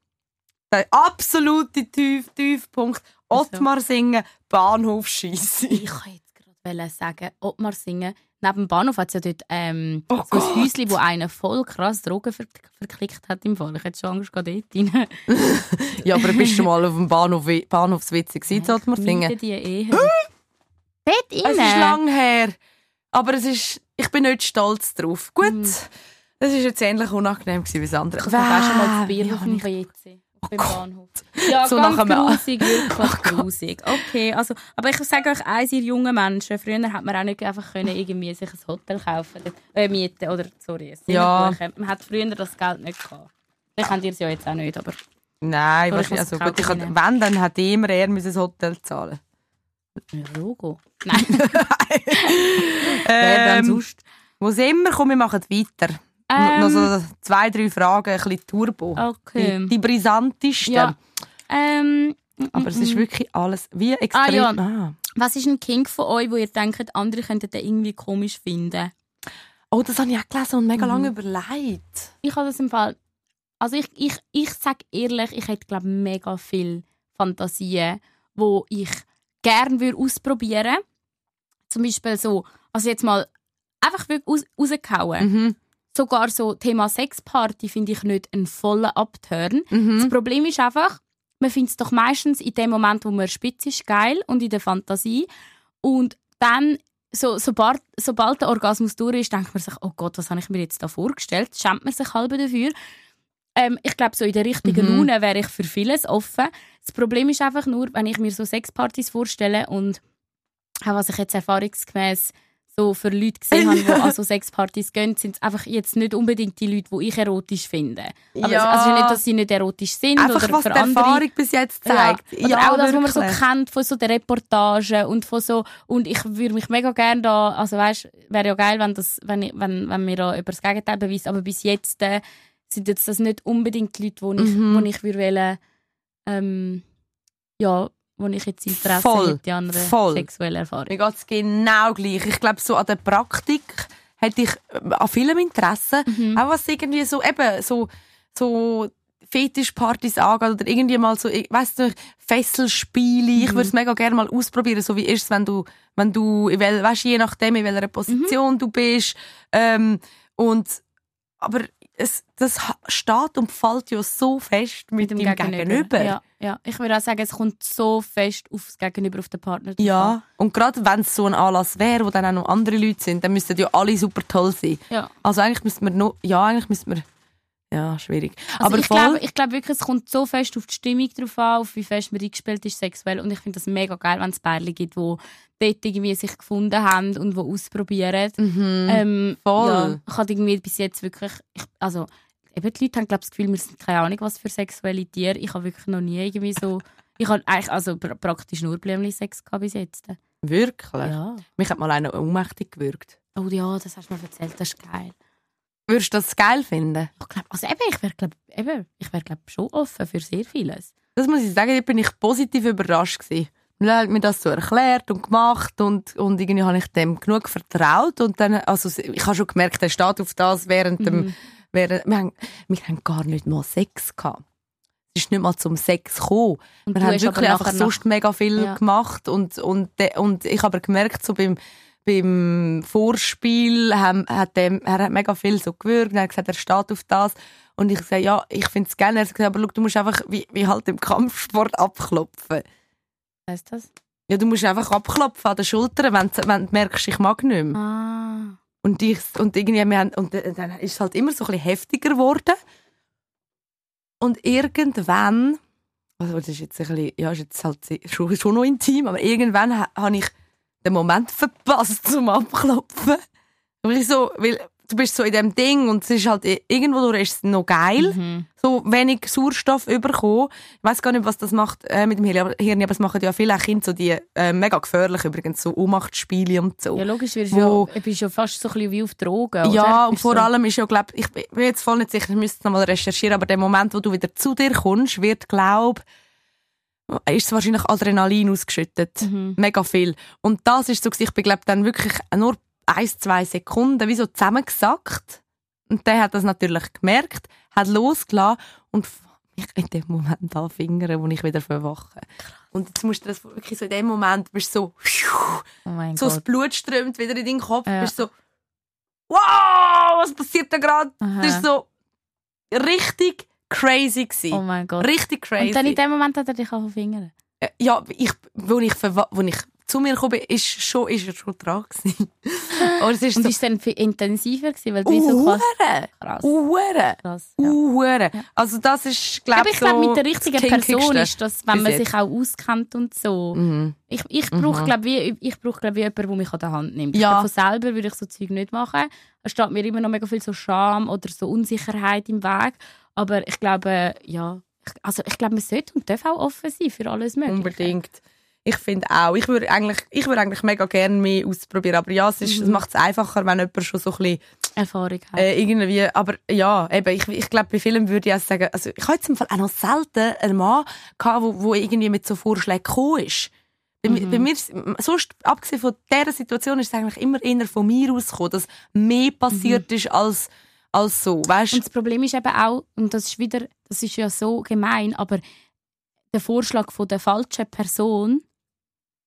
Der absolute Tief, Tiefpunkt. Ottmar singen, Bahnhof schießen. Ich kann jetzt gerade sagen, Ottmar singen. Neben dem Bahnhof hat es ja dort ähm, Oh so ein Häuschen, wo einer voll krass Drogen ver verklickt hat im Fall. Ich hätte schon Angst, gehabt, dort rein. Ja, aber bist du mal auf dem Bahnhof, Bahnhofswitz gewesen, zu Ottmar singen? Die Ehe. dort Es rein? ist lang her. Aber es ist, ich bin nicht stolz drauf. Gut, Mhm. das war jetzt ähnlich unangenehm gewesen wie das andere. Ich habe schon mal das? Bier auf dem ich- WC. Beim Bahnhof. Ja, So ganz grusig, wirklich grusig. Okay, also, aber ich sage euch eins, ihr jungen Menschen, früher hat man auch nicht einfach können, irgendwie sich ein Hotel kaufen, äh, mieten oder, sorry, ein Ja. Man hat früher das Geld nicht gehabt. Vielleicht habt ihr es ja jetzt auch nicht, aber Nein, ich also gut, ich wenn, dann hat immer er das Hotel zahlen. Logo. Nein, wer Ähm, dann sonst? Wo sind wir? Komm, wir machen weiter. Ähm. Noch so zwei, drei Fragen, ein bisschen Turbo. Okay. Die, die brisantesten. Ja. Ähm, Aber es ist wirklich alles wie Ah, extrem. ja. Ah. was ist ein King von euch, wo ihr denkt, andere könnten den irgendwie komisch finden? Oh, das habe ich auch gelesen und mega Mhm. lange überlegt. Ich habe das im Fall. Also ich, ich, ich sage ehrlich, ich hätte glaube mega viel Fantasien wo ich gerne würde ausprobieren. Zum Beispiel so, also jetzt mal einfach wirklich raus, rausgehauen. Mhm. Sogar so Thema Sexparty finde ich nicht einen vollen Abturn. Mhm. Das Problem ist einfach, man findet es doch meistens in dem Moment, wo man spitz ist, geil und in der Fantasie. Und dann, so, sobald, sobald der Orgasmus durch ist, denkt man sich, oh Gott, was habe ich mir jetzt da vorgestellt? Schämt man sich halb dafür. Ähm, ich glaube, so in der richtigen Mhm. Laune wäre ich für vieles offen. Das Problem ist einfach nur, wenn ich mir so Sexpartys vorstelle und auch was ich jetzt erfahrungsgemäß so für Leute gesehen habe, die an so Sexpartys gehen, sind es einfach jetzt nicht unbedingt die Leute, die ich erotisch finde. Aber Ja. also nicht, dass sie nicht erotisch sind Einfach oder was für die andere. Erfahrung bis jetzt zeigt. Ja. Oder auch das, was man so wirklich. kennt von so der Reportage und von so und ich würde mich mega gerne da, also weißt, wäre ja geil, wenn das, wenn, wenn, wenn mir da über das Gegenteil beweist, aber bis jetzt äh, sind jetzt das nicht unbedingt die Leute, wo ich, Mhm. wo ich würde wollen, ähm, ja, wo ich jetzt Interesse Voll. hätte an einer Voll. sexuellen Erfahrung. Mir geht es genau gleich. Ich glaube, so an der Praktik hätte ich äh, an vielem Interesse. Mhm. Auch was irgendwie so, eben, so, so Fetischpartys angeht oder irgendwie mal so, ich- weißt du, Fesselspiele. Ich Mhm. würde es mega gerne mal ausprobieren, so wie ist es, wenn du, wenn du, weißt, je nachdem, in welcher Mhm. Position du bist. Ähm, und, aber es, das steht und fällt ja so fest mit, dem Gegenüber. Ja, ja. Ich würde auch sagen, es kommt so fest aufs Gegenüber, auf den Partner. Ja, und gerade wenn es so ein Anlass wäre, wo dann auch noch andere Leute sind, dann müssten ja alle super toll sein. ja. Also eigentlich müssten wir noch, ja, eigentlich müssten wir, ja, schwierig. Also Aber ich glaube glaub wirklich, es kommt so fest auf die Stimmung drauf an, auf wie fest man eingespielt ist sexuell. Und ich finde das mega geil, wenn es Pärchen gibt, die dort irgendwie sich gefunden haben und die ausprobieren. mhm, Ähm, voll. Ja, ich habe irgendwie bis jetzt wirklich, ich, also eben die Leute haben glaube das Gefühl, wir sind keine Ahnung was für sexuelle Tiere. Ich habe wirklich noch nie irgendwie so, ich habe eigentlich also pr praktisch nur Blümli-Sex gehabt bis jetzt. wirklich. Ja. Mich hat mal einer ohnmächtig gewürgt. Oh ja, das hast du mir erzählt, das ist geil. Würdest du das geil finden? Ich glaub, also eben, ich wäre glaub, eben, ich wäre glaub, schon offen für sehr vieles. Das muss ich sagen, da bin ich positiv überrascht gewesen. Er hat mir das so erklärt und gemacht und, und irgendwie habe ich dem genug vertraut und dann, also ich habe schon gemerkt, er steht auf das während dem, Mhm. während, wir haben, wir haben gar nicht mal Sex gehabt. Es ist nicht mal zum Sex gekommen. Und Wir haben wirklich einfach sonst mega viel Ja. gemacht und, und, und ich habe aber gemerkt, so beim, beim Vorspiel haben, hat dem, er hat mega viel so gewürgt, er hat gesagt, er steht auf das und ich sage, ja, ich finde es gerne. Er hat gesagt, aber schau, du musst einfach wie, wie halt im Kampfsport abklopfen. Heißt das? Ja, du musst einfach abklopfen an den Schultern, wenn, du- wenn du merkst, ich mag nicht mehr. Ah. Und, ich, und irgendwie, wir haben, und dann ist es halt immer so ein bisschen heftiger geworden. Und irgendwann, also das ist jetzt ein bisschen, ja, ist jetzt halt schon, schon noch intim, aber irgendwann ha- habe ich den Moment verpasst zum Abklopfen. Weil ich so, weil du bist so in dem Ding und es ist halt irgendwo durch ist es noch geil, Mhm. so wenig Sauerstoff überkommen. Ich weiß gar nicht, was das macht äh, mit dem Hirn, aber, es machen ja viele Kinder so die äh, mega gefährlich übrigens so Ohnmachtsspiele und so. Ja, logisch, wirst Wo- ja, bist ja fast so ein bisschen wie auf Drogen. Ja, und vor so- allem ist ja, glaub, ich bin jetzt voll nicht sicher, ich müsste es nochmal recherchieren, aber der Moment, wo du wieder zu dir kommst, wird, glaub, ist es wahrscheinlich Adrenalin ausgeschüttet. Mhm. Mega viel. Und das ist so, ich bin, glaub, dann wirklich nur ein, zwei Sekunden wie so zusammengesackt. Und der hat das natürlich gemerkt, hat losgelassen und mich in dem Moment anfingern, wo ich wieder verwache. Und jetzt musst du das wirklich so in dem Moment, bist so, Oh so das Gott. Blut strömt wieder in deinen Kopf, Ja. bist so, wow, was passiert da gerade? Das ist so richtig crazy gewesen. Oh mein Gott. Richtig crazy. Und dann in dem Moment hat er dich auch Finger. Äh, ja, ich, wo ich, wo ich zu mir gekommen ist, schon, ist er schon dran gewesen. Aber es ist Und so, ist es dann viel intensiver gewesen, weil du wie so Uhren, krass. Uhren, krass ja. Uhren. Also das ist, glaube ich glaube, so mit der richtigen Person ist das, wenn man jetzt. sich auch auskennt und so. Mhm. Ich, ich brauche, Mhm. glaube ich brauch, glaub, wie jemanden, der mich an der Hand nimmt. Ja. Ich glaub, von selber würde ich so Zeug nicht machen. Es steht mir immer noch mega viel so Scham oder so Unsicherheit im Weg. Aber ich glaube, ja, ich, also ich glaube, man sollte und darf auch offen sein für alles Mögliche. Unbedingt. Ich finde auch. Ich würde eigentlich, ich würde eigentlich mega gerne mehr ausprobieren. Aber ja, es, ist, Mhm. es macht es einfacher, wenn jemand schon so ein bisschen, Erfahrung hat. äh, irgendwie, aber ja, eben, ich, ich glaube, bei vielen würde ich auch sagen, also ich habe jetzt im Fall auch noch selten einen Mann gehabt, wo, wo irgendwie mit so Vorschlägen gekommen ist. Bei, mir- Mhm. bei mir, sonst, abgesehen von dieser Situation, ist es eigentlich immer eher von mir ausgekommen, dass mehr passiert ist als, als so, weißt Und das Problem ist eben auch, und das ist wieder, das ist ja so gemein, aber der Vorschlag von der falschen Person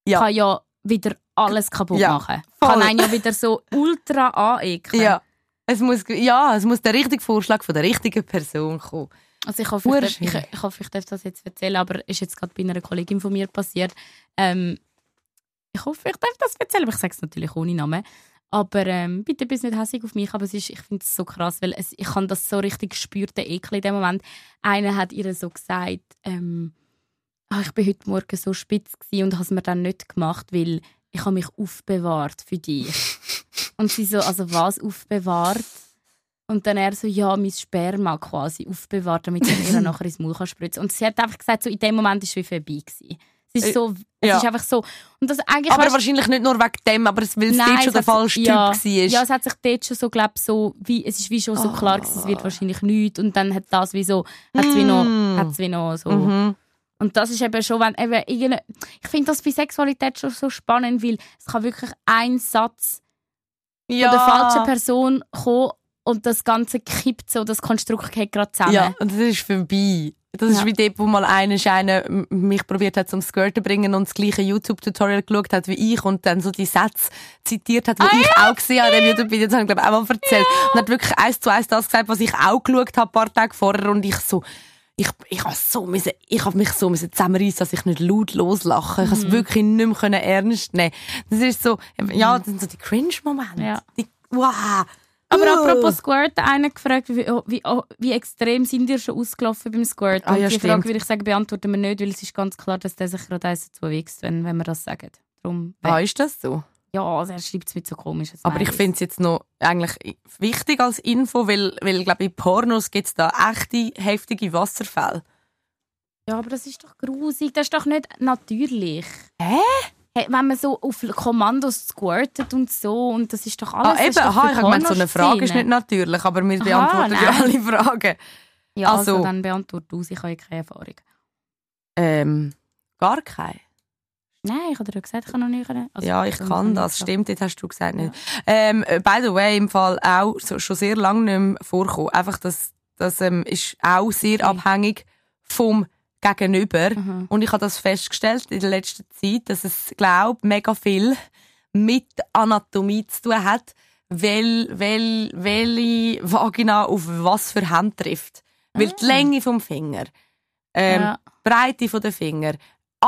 Ja. kann ja wieder alles kaputt Ja, machen. voll. Kann einen ja wieder so ultra anekeln. Ja. Es muss, ja, es muss der richtige Vorschlag von der richtigen Person kommen. Also ich hoffe, ich, darf, ich, ich hoffe, ich darf das jetzt erzählen, aber ist jetzt gerade bei einer Kollegin von mir passiert. Ähm, ich hoffe, ich darf das erzählen, aber ich sage es natürlich ohne Namen. Aber ähm, bitte bist nicht hässlich auf mich, aber es ist, ich finde es so krass, weil es, ich habe das so richtig gespürt, den Ekel in dem Moment. Einer hat ihr so gesagt, ähm, ah, ich bin heute Morgen so spitz gewesen und habe es mir dann nicht gemacht, weil ich habe mich aufbewahrt für dich. und sie so, also was aufbewahrt? Und dann er so, ja, mein Sperma quasi aufbewahrt, damit ich ihr nachher ins Maul kann spritzen Und sie hat einfach gesagt, so in dem Moment ist es wie vorbei gewesen. Es ist Äh, so, es ja. ist einfach so. Und das eigentlich, Aber weißt- wahrscheinlich nicht nur wegen dem, aber es, weil es Nein, dort schon es der falsche ja, Typ war. Ja, es hat sich dort schon so, glaub, so wie, es ist wie schon so klar gewesen, es Ah. wird wahrscheinlich nichts. Und dann hat das wie so, hat es wie noch, Mm. hat's wie noch so. Mhm. Und das ist eben schon, wenn eben irgende, ich finde das bei Sexualität schon so spannend, weil es kann wirklich ein Satz Ja. von der falschen Person kommen und das Ganze kippt so, das Konstrukt geht gerade zusammen. Ja, und das ist vorbei. Das ist Ja. wie dort, wo mal einer Scheine mich probiert hat zum Skirten zu bringen und das gleiche YouTube-Tutorial geschaut hat wie ich und dann so die Sätze zitiert hat, die Ah, ich auch gesehen habe in dem YouTube-Video. Das habe ich glaube ich auch mal erzählt. Und hat wirklich eins zu eins das gesagt, was ich auch geschaut habe, ein paar Tage vorher und ich so, ich, ich habe so müssen, ich habe mich so müssen zusammenreissen, dass ich nicht laut loslache. Ich habe Mhm. es wirklich nicht mehr können ernst nehmen. Das ist so, ja, das sind so die Cringe-Momente. Ja. Die, wow. Aber Uh. apropos Squirt, einer gefragt, wie, wie, wie extrem sind ihr schon ausgelaufen beim Squirt? Ah, ja, die stimmt. Frage würde ich sagen, beantworten wir nicht, weil es ist ganz klar, dass der sich gerade eins dazu wächst, wenn, wenn wir das sagen. Darum, Ah, ist das so? Ja, also er schreibt es mit so komischen Aber ich finde es jetzt noch eigentlich wichtig als Info, weil, weil glaube in Pornos gibt es da echte, heftige Wasserfälle. Ja, aber das ist doch grusig, das ist doch nicht natürlich. Hä? Hey, wenn man so auf Kommandos squirtet und so, und das ist doch alles... Ah, eben, aha, ich habe gemeint, so eine Frage ist nicht natürlich, aber wir Aha, beantworten ja alle Fragen. Ja, also, Also- dann beantworte du, ich habe keine Erfahrung. Ähm, gar keine. Nein, ich habe dir ja gesagt, ich kann noch nicht. Also, ja, ich kann das. Stimmt, jetzt hast du gesagt nicht. Ähm, äh, by the way, im Fall auch so, schon sehr lange nicht mehr vorkommen. Einfach, das, das ähm, ist auch sehr Okay. abhängig vom Gegenüber. Mhm. Und ich habe das festgestellt in der letzten Zeit, dass es, glaube mega viel mit Anatomie zu tun hat, wel, wel, welche Vagina auf was für Hand trifft. Weil die Länge vom Finger, ähm, Ja. die Breite von der Finger,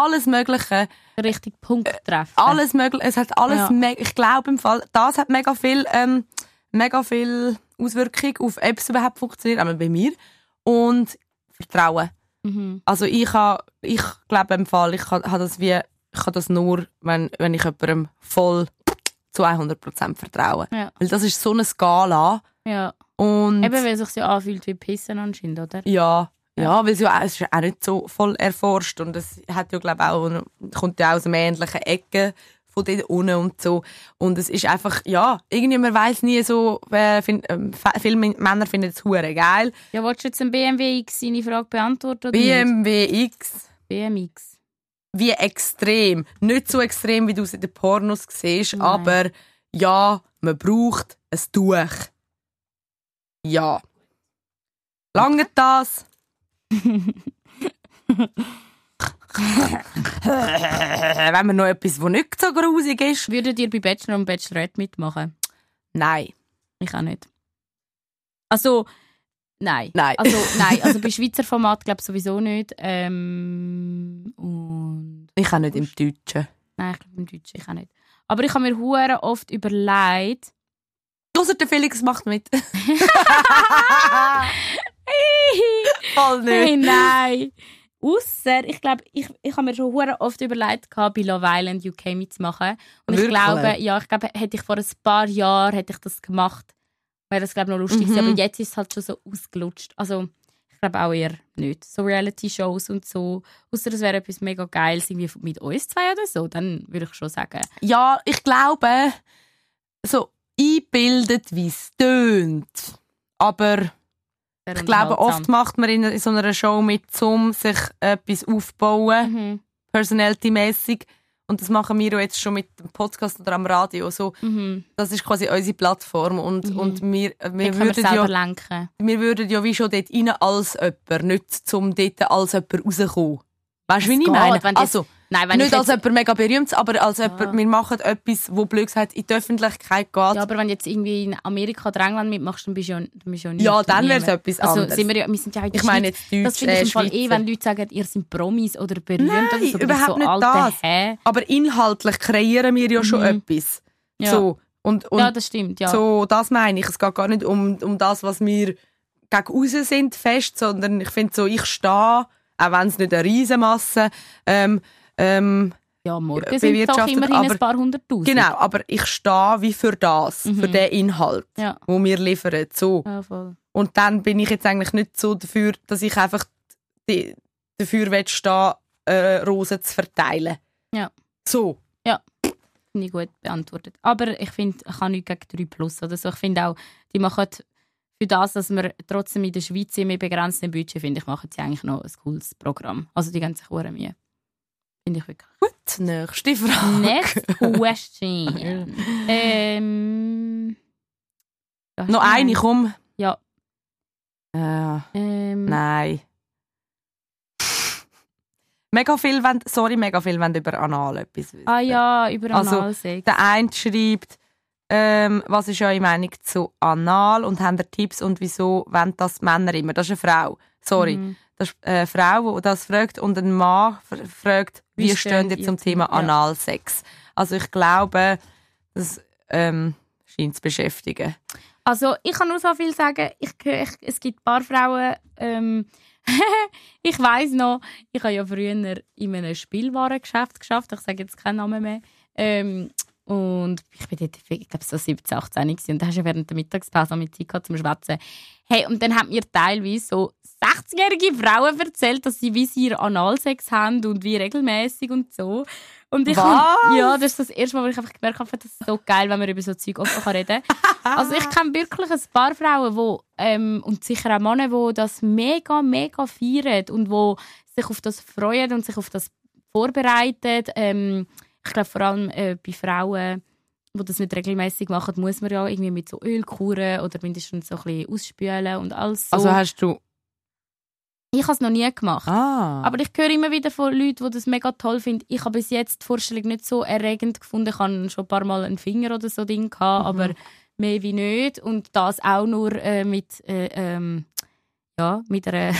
alles Mögliche, richtig Punkt treffen. alles mögliche, es hat alles, Ja. ich glaube im Fall, das hat mega viel, ähm, mega viel Auswirkung auf, ob es überhaupt funktioniert, einmal bei mir. Und Vertrauen. Mhm. Also ich ha, ich glaube im Fall, ich ha, ha das wie, ich kann das nur, wenn, wenn ich jemandem voll zu 100% vertraue. Ja. Weil das ist so eine Skala. ja. Und Eben, weil es sich ja anfühlt wie Pissen anscheinend, oder? ja, ja, weil es, ja, auch- es ist ja auch nicht so voll erforscht und es hat ja glaube auch kommt ja aus einem ähnlichen Ecke von dort unten und so. Und es ist einfach ja irgendwie man weiß nie so wer find, fe- viele Männer finden es hure geil. Ja, willst du jetzt ein BMW X seine Frage beantworten oder nicht? BMW X. BMX. wie extrem. Nicht so extrem wie du es in den Pornos siehst Nein. aber ja man braucht ein Tuch. Ja. Lange das wenn man noch etwas, was nicht so grusig ist. Würdet ihr bei Bachelor und Bachelorette mitmachen? Nein. Ich auch nicht. Also, nein. Nein. Also, nein. Also bei Schweizer Format glaube ich sowieso nicht. Ähm, und Ich kann nicht im Deutschen. nein, ich glaube im Deutschen ich auch nicht. Aber ich habe mir hure oft überlegt, Ausser der Felix macht mit. Voll hey, nicht. nein. Ausser, ich glaube, ich, ich habe mir schon oft überlegt, gehabt, bei Love Island UK mitzumachen. Und ich Wirklich? glaube, ja, ich glaube, hätte ich vor ein paar Jahren hätte ich das gemacht, wäre das glaube ich noch lustig. Mhm. Aber jetzt ist es halt schon so ausgelutscht. Also ich glaube auch eher nicht. So Reality-Shows und so. Außer es wäre etwas mega Geiles irgendwie mit uns zwei oder so, dann würde ich schon sagen. Ja, ich glaube, so einbildet, wie es tönt. Aber ich glaube, oft macht man in, in so einer Show mit, um sich etwas aufzubauen, Mhm. personality-mässig. Und das machen wir ja jetzt schon mit dem Podcast oder am Radio. So, Mhm. das ist quasi unsere Plattform. Und, Mhm. und wir, wir, würden ja, lenken. wir würden ja wie schon dort rein als jemand, nicht zum dort als jemand rauskommen. Weißt du, wie ich meine? Also, Nein, nicht ich als jemand mega berühmt, aber als jemand, wir machen etwas, wo blöd gesagt in die Öffentlichkeit geht. ja, aber wenn du jetzt irgendwie in Amerika oder England mitmachst, dann bist du ja, dann bist du ja, Ja, nichts dann wär's niemand. etwas also, anderes. Sind wir, ja, wir sind ja in der Ich meine jetzt Deutsch, Das finde ich äh, im Fall eh, Schweizer. wenn Leute sagen, ihr seid Promis oder berühmt Nein, oder so. überhaupt so, nicht das. Hä? Aber inhaltlich kreieren wir ja schon Mhm. etwas. Ja. So. Und, und ja, das stimmt, ja. so, das meine ich. Es geht gar nicht um, um das, was wir gegen raus sind, fest, sondern ich finde so, ich stehe, auch wenn es nicht eine Riesenmasse ähm, ähm, ja, morgen sind doch bewirtschaftet, immerhin aber- ein paar hunderttausend. Genau, aber ich stehe wie für das, Mhm. für den Inhalt, Ja. wo wir liefern. So. Ja. Und dann bin ich jetzt eigentlich nicht so dafür, dass ich einfach die, dafür stehen, äh, Rosen zu verteilen. Ja. So. Finde ich gut beantwortet. Aber ich finde, ich habe nichts gegen 3 Plus oder so. Ich finde auch, die machen für das, dass wir trotzdem in der Schweiz sind mit begrenztem Budget, finde ich, machen sie eigentlich noch ein cooles Programm. Also die geben sich Mühe. Finde ich wirklich. Gut, nächste Frage. Next question. ähm, da hast Noch du eine, komm. Ja. Äh, Ähm, nein. Mega viel wollen, sorry, mega viel wollen über Anal etwas wissen. Ah ja, über Also, Analsex. Der eine schreibt, ähm, was ist eure Meinung zu Anal und haben ihr Tipps und wieso wollen das Männer immer? Das ist eine Frau. Sorry. Mhm. Das ist eine Frau, die das fragt und ein Mann fragt, wie, Wie stehen ihr zum zu- Thema ja. Analsex? Also ich glaube, das ähm, scheint zu beschäftigen. Also, ich kann nur so viel sagen. Ich, ich, es gibt ein paar Frauen. Ähm, ich weiß noch, ich habe ja früher in einem Spielwarengeschäft geschafft. Ich sage jetzt keinen Namen mehr. Ähm, und ich bin dort, ich glaube, so 17, 18 gewesen. Und da hast du während der Mittagspause mit Zeit gehabt zum Schwätzen. Hey, und dann haben mir teilweise so 60-jährige Frauen erzählt, dass sie wie sie ihren Analsex haben und wie regelmäßig und so. Und ich hab- ja, das ist das erste Mal, wo ich einfach gemerkt habe, das ist so geil, wenn man über so Zeug offen kann reden kann. Also ich kenne wirklich ein paar Frauen, wo, ähm, und sicher auch Männer, die das mega, mega feiern und wo sich auf das freuen und sich auf das vorbereiten. Ähm, ich glaube vor allem äh, bei Frauen, die das nicht regelmäßig machen, muss man ja irgendwie mit so Ölkuren oder mindestens so ein bisschen ausspülen und alles so. Also hast du... ich habe es noch nie gemacht. Ah. Aber ich höre immer wieder von Leuten, die das mega toll finden. Ich habe bis jetzt die Vorstellung nicht so erregend gefunden. Ich hatte schon ein paar Mal einen Finger oder so Ding, gehabt, Mhm. aber mehr wie nicht. Und das auch nur äh, mit, äh, ähm, ja, mit einer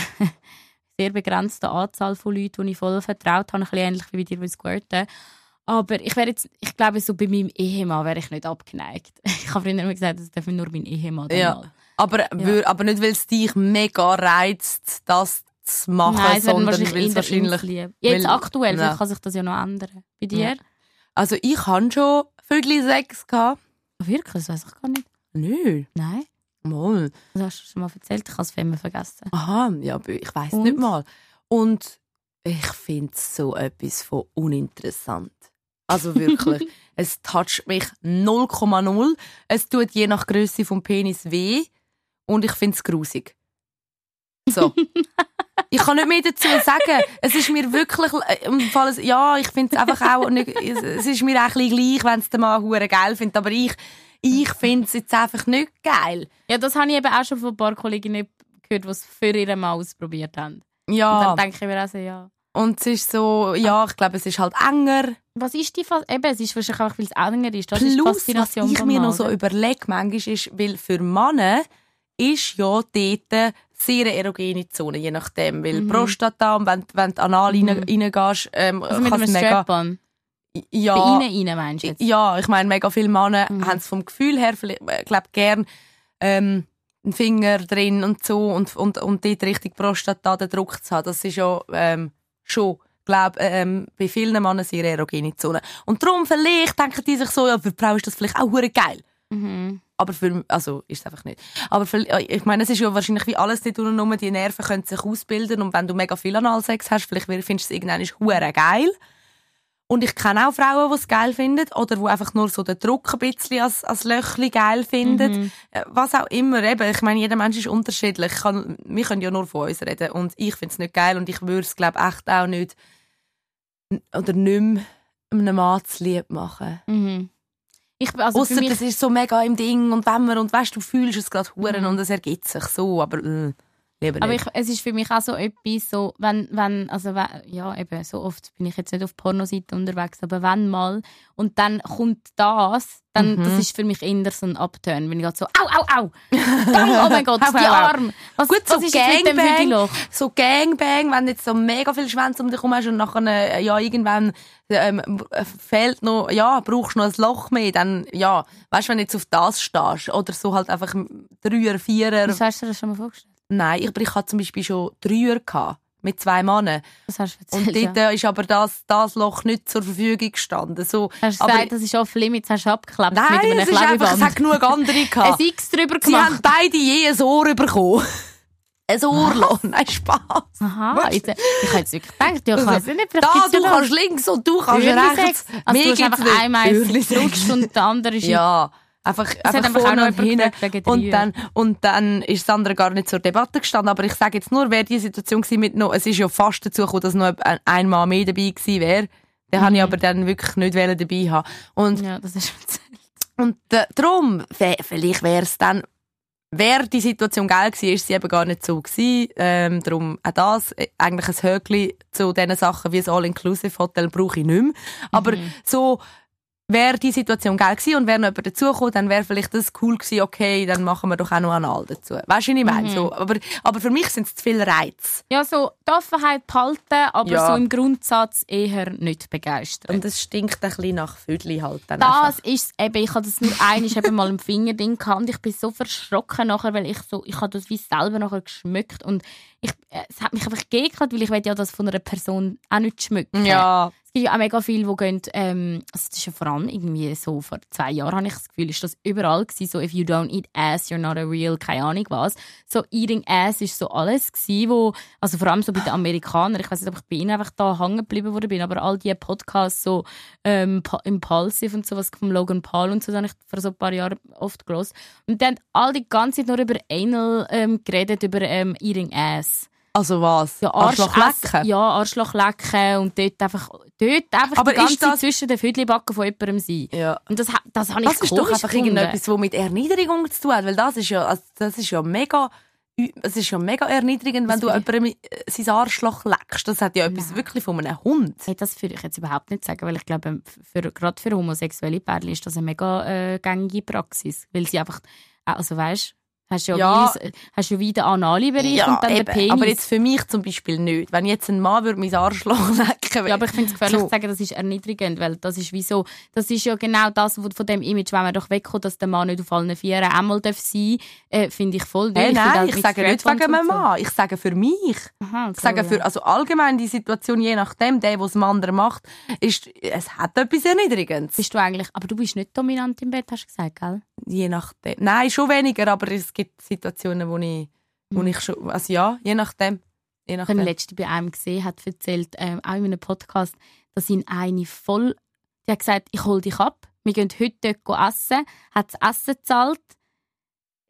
sehr begrenzten Anzahl von Leuten, die ich voll vertraut habe. Ein bisschen ähnlich wie bei dir mit Squirten. Aber ich, wäre jetzt, ich glaube, so bei meinem Ehemann wäre ich nicht abgeneigt. Ich habe früher immer gesagt, das darf nur mein Ehemann Ja. mal. Aber, wür- aber nicht, weil es dich mega reizt, das zu machen, Nein, sondern wahrscheinlich weil es wahrscheinlich... Jetzt weil- aktuell, Ja. kann sich das ja noch ändern. Bei dir? Ja. Also ich hatte schon Vögel Sex. gehabt. Wirklich? Das weiß ich gar nicht. Nö. Nein. Mal. Das hast du schon mal erzählt. Ich habe es immer vergessen. Aha, ja, ich weiß nicht mal. Und ich finde es so etwas von uninteressant. Also wirklich, es toucht mich 0,0. Es tut je nach Größe vom Penis weh und ich finde es grusig. So. ich kann nicht mehr dazu sagen. Es ist mir wirklich, äh, im Fall, ja, ich finde es einfach auch, nicht, es ist mir auch ein bisschen gleich, wenn es der Mann hure geil findet, aber ich, ich finde es jetzt einfach nicht geil. Ja, das habe ich eben auch schon von ein paar Kolleginnen gehört, die es für ihren Mann ausprobiert haben. Und Ja. dann denke ich mir also, ja. Und es ist so, ja, ich glaube, es ist halt enger. Was ist die Fas Eben, es ist wahrscheinlich auch, weil es enger ist. Das ist Plus, was Faszination ich mir noch so überlege, manchmal ist, weil für Männer ist ja dort sehr erogene Zone, je nachdem. Weil Prostata, und wenn, wenn du anal Mhm. rein, reingehst, ähm, Also mit kann einem es mega... Strap-on. Bei Ja, Ihnen rein, meinst du jetzt? ja, ich meine, mega viele Männer Mhm. haben es vom Gefühl her, vielleicht, äh, glaube gern ähm, einen Finger drin und so und, und, und dort richtig Prostata den Druck zu haben. Das ist ja ähm, schon, glaube ähm, bei vielen Männern sehr erogene Zone. Und darum vielleicht denken die sich so, ja, für die Frau ist das vielleicht auch geil. Mhm. Aber für, also ist es einfach nicht. Aber für, ich meine, es ist ja wahrscheinlich wie alles dort unten, die Nerven können sich ausbilden und wenn du mega viel Analsex hast, vielleicht findest du es irgendwann geil. Und ich kenne auch Frauen, die es geil finden oder die einfach nur so den Druck ein bisschen als, als Löchli geil finden. Äh, Was auch immer. Eben, ich meine, jeder Mensch ist unterschiedlich. Ich kann, wir können ja nur von uns reden. Und ich finde es nicht geil und ich würde es, glaube echt auch nicht oder nicht mehr einem Mann zu lieb machen. Mhm. Ich, also Ausser das ist so mega im Ding und wenn man und weißt du fühlst es gerade huren Mhm. und es ergibt sich so, aber äh, Lieber Aber ich, es ist für mich auch so etwas, so, wenn, wenn, also, ja, eben, so oft bin ich jetzt nicht auf Pornoseite unterwegs, aber wenn mal, und dann kommt das, dann, Mhm. das ist für mich eher so ein Upturn, wenn ich gerade so, au, au, au, oh mein Gott, die. Arme. Was, Gut, so was ist jetzt mit dem Gangbang. Hügelloch? so Gangbang, wenn jetzt so mega viel Schwänze um dich herum hast und nachher, äh, ja, irgendwann ähm, äh, fehlt noch, ja, brauchst du noch ein Loch mehr, dann, ja, weißt du, wenn du jetzt auf das stehst, oder so halt einfach Dreier, Vierer. Was hast du dir das schon mal vorgestellt? Nein, ich, aber ich hatte zum Beispiel schon Dreier gehabt, mit zwei Männern. Was hast du Und erzählt? dort ja. äh, ist aber das, das Loch nicht zur Verfügung gestanden. So, Hast du aber, gesagt, das ist off limits, hast du abgeklebt nein, mit einem es ist einfach, es hat genug andere Ein gehabt. X drüber Sie haben gemacht. beide je ein Ohr bekommen. Ein Ohrloch. Nein, Spaß. Aha, jetzt, ich hätte jetzt wirklich gedacht, ja, ich weiss nicht, vielleicht Da, du das. kannst links und du kannst rechts. Also Mir du hast einfach einmal gerutscht und der andere ist Ja, einfach, hat einfach einfach auch vorne noch und hinten. Und dann, und dann ist das andere gar nicht zur Debatte gestanden. Aber ich sage jetzt nur, wäre die Situation gewesen mit noch, es ist ja fast dazu gekommen, dass noch ein, ein Mann mehr dabei gewesen wäre. Den habe ich aber dann wirklich nicht dabei haben. Und Ja, das ist Und äh, darum, vielleicht wäre es dann, wäre die Situation geil gewesen, ist sie eben gar nicht so gewesen. Ähm, darum auch das, äh, eigentlich ein Höckli zu diesen Sachen wie ein All-Inclusive-Hotel brauche ich nicht mehr. Aber so, wäre die Situation geil gewesen und wäre noch jemand dazugekommen, dann wäre vielleicht das cool gewesen, okay, dann machen wir doch auch noch Anal dazu. Weißt du, was ich meine? So, aber, aber für mich sind es zu viele Reize. Ja, so die Offenheit behalten, aber Ja. so im Grundsatz eher nicht begeistert. Und es stinkt ein bisschen nach Vödli halt dann das ist eben, ich hatte das nur einmal eben mal im Fingerding gehabt und ich bin so verschrocken nachher, weil ich so, ich habe das wie selber nachher geschmückt und ich, äh, es hat mich einfach geekelt, weil ich ja das von einer Person auch nicht schmücken. Ja. Es gibt ja auch mega viele, die gehen, ähm, also das ist ja vor allem irgendwie so, vor zwei Jahren habe ich das Gefühl, ist das überall gewesen, so if you don't eat ass, you're not a real, keine Ahnung was. So eating ass ist so alles gewesen, wo, also vor allem so bei den Amerikanern, ich weiß nicht, ob ich bei ihnen einfach da hängen geblieben wurde bin, aber all die Podcasts, so ähm, Impulsive und sowas vom Logan Paul und so, das habe ich vor so ein paar Jahren oft gelesen. Und dann all die ganze Zeit nur über Anal ähm, geredet, über ähm, eating ass. Also was? Ja, Arsch Arschloch essen. Ja, Arschloch lecken und dort einfach, dort einfach Aber die ganze das- zwischen den Viertelbacken von jemandem sein. Ja. Und das, das habe ich Das ist doch einfach gefunden. irgendetwas, was mit Erniedrigung zu tun hat, weil das ist ja, also das ist ja mega, es ist ja mega erniedrigend, wenn Das du jemandem äh, sein Arschloch leckst. Das hat ja etwas wirklich von einem Hund. Hey, das würde ich jetzt überhaupt nicht sagen, weil ich glaube, für, gerade für homosexuelle Pärchen ist das eine mega äh, gängige Praxis. Weil sie einfach, also weißt hast ja, Ja. Wie, hast ja wie den analen Bereich und dann den Penis. aber jetzt für mich zum Beispiel nicht. Wenn jetzt ein Mann würde mein Arschloch lecken Ja, aber ich finde es gefährlich So. zu sagen, das ist erniedrigend, weil das ist wie so, das ist ja genau das wo- von dem Image, wenn man doch wegkommt, dass der Mann nicht auf allen Vieren einmal darf sein äh, finde ich voll Hey, Ich auch nein, ich mit sage nicht wegen einem und so. Mann. Ich sage für mich. Aha, Ich sage ja. für, also allgemein die Situation, je nachdem, der, was dem anderen macht, ist, es hat etwas Erniedrigendes. Bist du eigentlich, aber du bist nicht dominant im Bett, hast du gesagt, gell? Je nachdem. Nein, schon weniger, aber es gibt Situationen, wo ich, wo ich schon, also ja, je nachdem. Je Ich nachdem. habe letzte bei einem gesehen, hat erzählt, ähm, auch in einem Podcast, dass ihn eine voll, die hat gesagt, ich hol dich ab, wir gehen heute dort essen, hat das Essen gezahlt.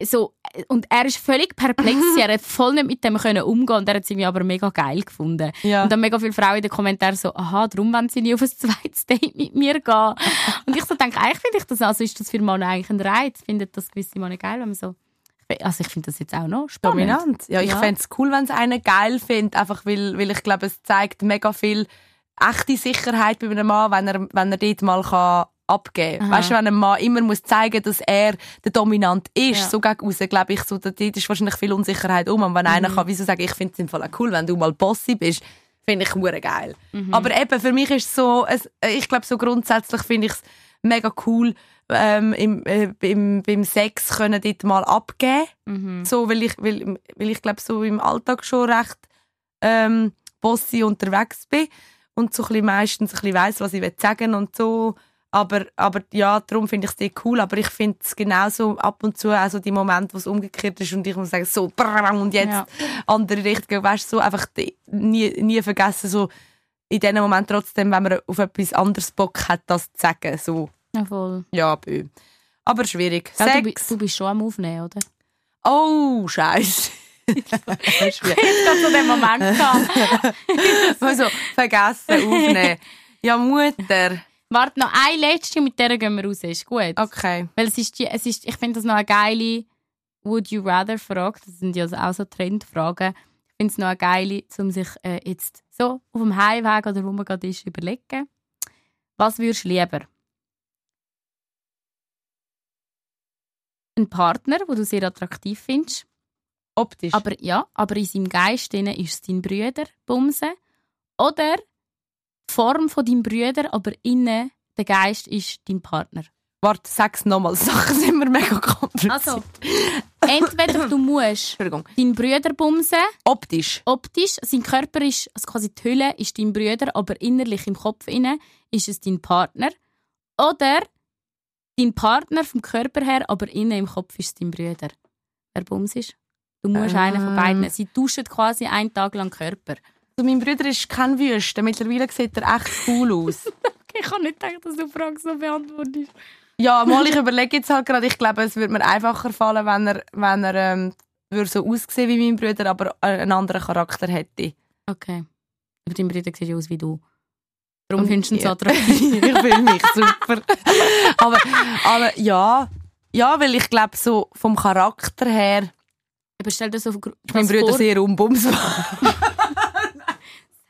So, und er ist völlig perplex, er hat voll nicht mit dem können umgehen und er hat es irgendwie aber mega geil gefunden. Ja. Und dann mega viele Frauen in den Kommentaren so, aha, darum wollen sie nicht auf ein zweites Date mit mir gehen. und ich so denke, eigentlich finde ich das, also ist das für Männer eigentlich ein Reiz, findet das gewisse Männer geil, wenn man so, also ich finde das jetzt auch noch spannend. Dominant. Ja, ich Ja. fände es cool, wenn es einen geil findet, einfach weil, weil ich glaube, es zeigt mega viel echte Sicherheit bei einem Mann, wenn er, wenn er dort mal kann abgeben kann. Aha. Weißt du, wenn ein Mann immer muss zeigen dass er der Dominant ist, Ja. so gegen aussen, glaube ich, so, da- dort ist wahrscheinlich viel Unsicherheit um. Und wenn einer kann, wieso sagen, ich finde es im Fall auch cool, wenn du mal Bossy bist, finde ich hure geil. Aber eben, für mich ist es so, ich glaube, so grundsätzlich finde ich es mega cool, ähm, im, äh, beim, beim Sex können dort mal abgeben. Mhm. So, weil ich, weil, weil ich glaube, so im Alltag schon recht ähm, bossy unterwegs bin und so ein bisschen meistens ein bisschen weiss, was ich will sagen und so. Aber, aber ja, darum finde ich es cool. Aber ich finde es genauso ab und zu also die Momente, wo es umgekehrt ist und ich muss sagen, so, brrrr, und jetzt Ja. andere Richtung, weißt du, so einfach nie, nie vergessen, so in diesem Moment trotzdem, wenn man auf etwas anderes Bock hat, das zu sagen. So, Ja, voll. ja, bö. Aber schwierig. Gell, du, bi- du bist schon am Aufnehmen, oder? Oh, Scheiße. Schwierig. Jetzt gerade zu dem Moment gehabt. Also, vergessen, aufnehmen. Ja, Mutter. Warte, noch eine letzte und mit der gehen wir raus. Ist gut. Okay. Weil es ist, die, es ist ich finde das noch eine geile, Would You Rather fragt, das sind ja auch so Trendfragen, ich finde es noch eine geile, um sich äh, jetzt so auf dem Heimweg oder wo man gerade ist, überlegen. Was würdest du lieber? Ein Partner, den du sehr attraktiv findest, Optisch. aber ja, aber in seinem Geist ist es dein Brüder, Bumse. Oder die Form von deinem Brüder, aber innen der Geist ist dein Partner. Warte, sag's nochmal. Sachen sind mir mega kompliziert. Also, entweder du musst deinen Brüder bumsen, Optisch. optisch, sein Körper ist, also quasi die Hülle ist dein Brüder, aber innerlich im Kopf inne ist es dein Partner. Oder dein Partner vom Körper her, aber innen im Kopf ist es dein Brüder. Wer bums ist? Du musst einen von beiden. Sie tauschen quasi einen Tag lang Körper. Also mein Bruder ist kein Wüste. Mittlerweile sieht er echt cool aus. Ich kann nicht denken, dass du die Frage so beantwortest. ja, mal, ich überlege jetzt halt gerade. Ich glaube, es würde mir einfacher fallen, wenn er, wenn er ähm, würde so aussehen wie mein Bruder, aber einen anderen Charakter hätte. Okay. Aber dein Bruder sieht ja aus wie du. Darum Und- findest du ihn so ja. attraktiv. ich fühle mich super. aber, aber ja, ja, weil ich glaube, so vom Charakter her, Aber stell dir so mein Bruder vor. sehr umbumsbar.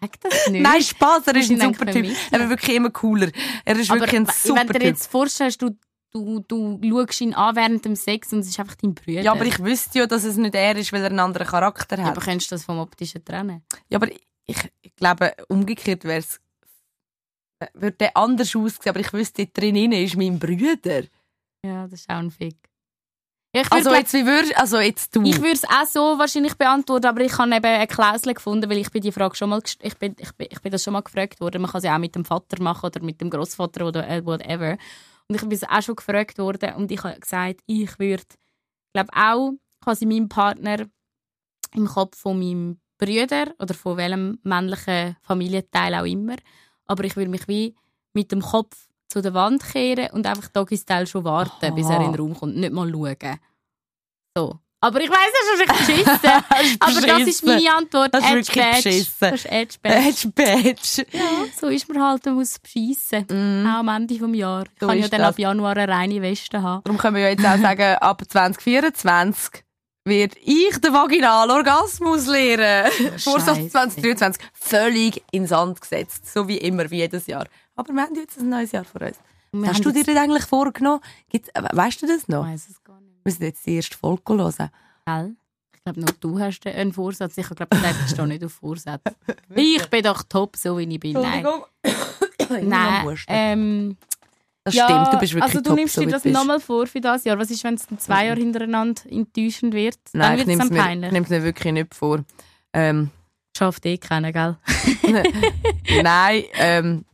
Sag das nicht. Nein, Spaß, er ist ein super Typ. Er ist wirklich immer cooler. Er ist Aber wirklich ein super wenn du dir jetzt vorstellst, du, du, du schaust ihn an während dem Sex und es ist einfach dein Bruder. Ja, aber ich wüsste ja, dass es nicht er ist, weil er einen anderen Charakter Ja, hat. aber könntest du das vom optischen trennen? Ja, aber ich, ich glaube, umgekehrt wäre es. Würde der anders aussehen, aber ich wüsste, drin ist mein Bruder. Ja, das ist auch ein Fick. Ja, ich würd Also glaub- jetzt, wie würdest also jetzt du? Ich würde es auch so wahrscheinlich beantworten, aber ich habe eben eine Klausel gefunden, weil ich bin die Frage schon mal ich bin, ich bin, ich bin das schon mal gefragt worden. Man kann sie auch mit dem Vater machen oder mit dem Großvater oder äh, whatever. Und ich bin es auch schon gefragt worden und ich habe gesagt, ich würde, glaube auch quasi meinem Partner im Kopf von meinem Brüder oder von welchem männlichen Familienteil auch immer, aber ich würde mich wie mit dem Kopf zu der Wand kehren und einfach Doggy-Style schon warten, Aha. bis er in den Raum kommt, nicht mal schauen. So. Aber ich weiss, das ist beschissen. Aber das ist meine Antwort. Das ist Edge wirklich Badge. beschissen. Das ist Edge Badge. Edge Badge. Ja, so ist man halt, man muss beschissen. Mhm. Auch am Ende des Jahres. Ich So kann ja dann das. ab Januar eine reine Weste haben. Darum können wir ja jetzt auch sagen, ab 2024 wird ich den Vaginalorgasmus lehren. Vorsatz Scheisse. 2023 völlig in Sand gesetzt. So wie immer, wie jedes Jahr. Aber wir haben jetzt ein neues Jahr vor uns. Wir Hast du dir das eigentlich vorgenommen? Gibt's, äh, weißt du das Ich noch? weiss es gar nicht. Wir müssen jetzt die erste Folge hören. Gell? Ich glaube, nur du hast einen Vorsatz. Ich glaube, du stehst nicht auf Vorsätze. Ich bin doch top, so wie ich bin. Nein. Nein. Ähm, Das ja, stimmt, du bist wirklich Also du top, nimmst so dir das nochmal vor für das Jahr. Was ist, wenn es zwei Jahre hintereinander enttäuschend wird? Nein, ich nehme es mir, ich nehm's mir wirklich nicht vor. Ähm, Schafft eh keiner, gell? nein, ähm,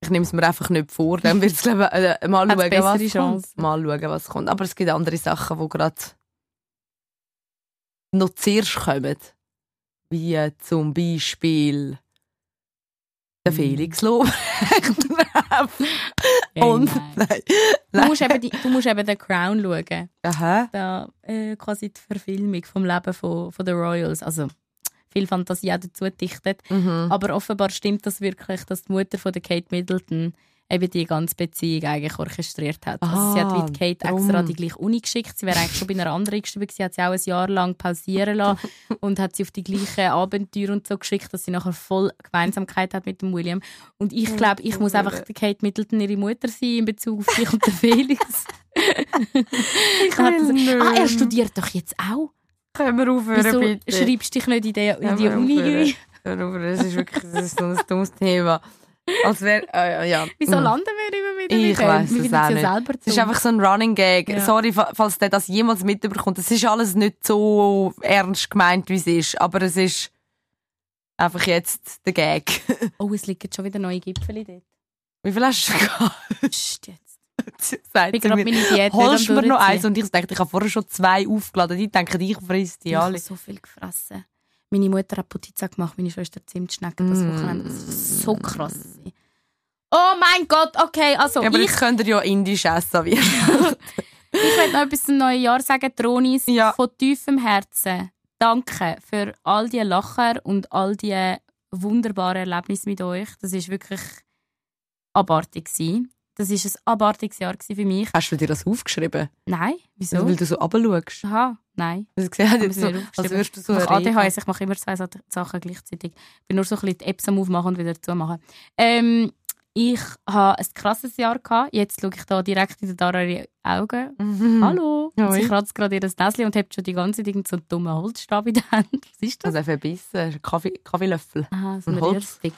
ich nehme es mir einfach nicht vor. Dann wird es äh, mal Hat's schauen, was kommt. Mal schauen, was kommt. Aber es gibt andere Sachen, die gerade noch zuerst kommen. Wie äh, zum Beispiel der. Felix. Und nein. nein. Du musst, eben die, du musst eben den Crown schauen. Aha. Da, äh, quasi die Verfilmung vom Leben von, von den Royals. Also viel Fantasie auch dazu dichtet. Mhm. Aber offenbar stimmt das wirklich, dass die Mutter von der Kate Middleton eben die ganze Beziehung eigentlich orchestriert hat. also sie hat wie Kate drum. extra die gleiche Uni geschickt. Sie wäre eigentlich schon bei einer anderen geschrieben. Sie hat sie auch ein Jahr lang pausieren lassen und hat sie auf die gleichen Abenteuer und so geschickt, dass sie nachher voll Gemeinsamkeit hat mit dem William. Und ich glaube, ich muss einfach Kate Middleton ihre Mutter sein in Bezug auf dich und den Felix. ich will nicht. Ah, er studiert doch jetzt auch. Können wir aufhören, Wieso bitte? schreibst du dich nicht in die, in die Uni aufhören? Das ist wirklich das ist so ein dummes Thema. Als wär, äh, ja. Wieso Mhm. landen wir immer wieder Ich Wir es auch ja nicht. selber Es ist einfach so ein Running Gag. Ja. Sorry, fa- falls der das jemals mitbekommt. Es ist alles nicht so ernst gemeint, wie es ist. Aber es ist einfach jetzt der Gag. Oh, es liegen schon wieder neue Gipfel dort. Wie viel hast du gehabt? Psst, jetzt. Sagt Ich bin meine Diät Holst mir noch eins? Und ich dachte, ich habe vorher schon zwei aufgeladen. Die denken, ich frisst die Ich habe alle. so viel gefressen. Meine Mutter hat Putizza gemacht, meine Schwester Zimtschnecken das Mm. Wochenende. Das war so krass. Oh mein Gott, okay, also Ja, aber ich, könnte ja indisch essen. Wie. ich möchte noch etwas zum neuen Jahr sagen, Tronis. Ja. Von tiefem Herzen danke für all die Lacher und all die wunderbaren Erlebnisse mit euch. Das ist wirklich abartig gewesen. Das ist ein abartiges Jahr für mich. Hast du dir das aufgeschrieben? Nein, wieso? Weil du so runterschaust. Aha, nein. Also gesehen hat jetzt so, als würdest du so ich ADHS, ich mache immer zwei Sa- Sachen gleichzeitig. Ich bin nur so ein bisschen die Apps am aufmachen und wieder zumachen. Ähm, ich hatte ein krasses Jahr. Gehabt. Jetzt schaue ich da direkt in die Augen. Mhm. Hallo. Und sie kratzt gerade ihr Näschen und hat schon die ganze Zeit so einen dummen Holzstab in der Hand. Was ist das? Also verbissen, ein Kaffee, Kaffeelöffel. Aha, so ein ein Holz. Rührstick.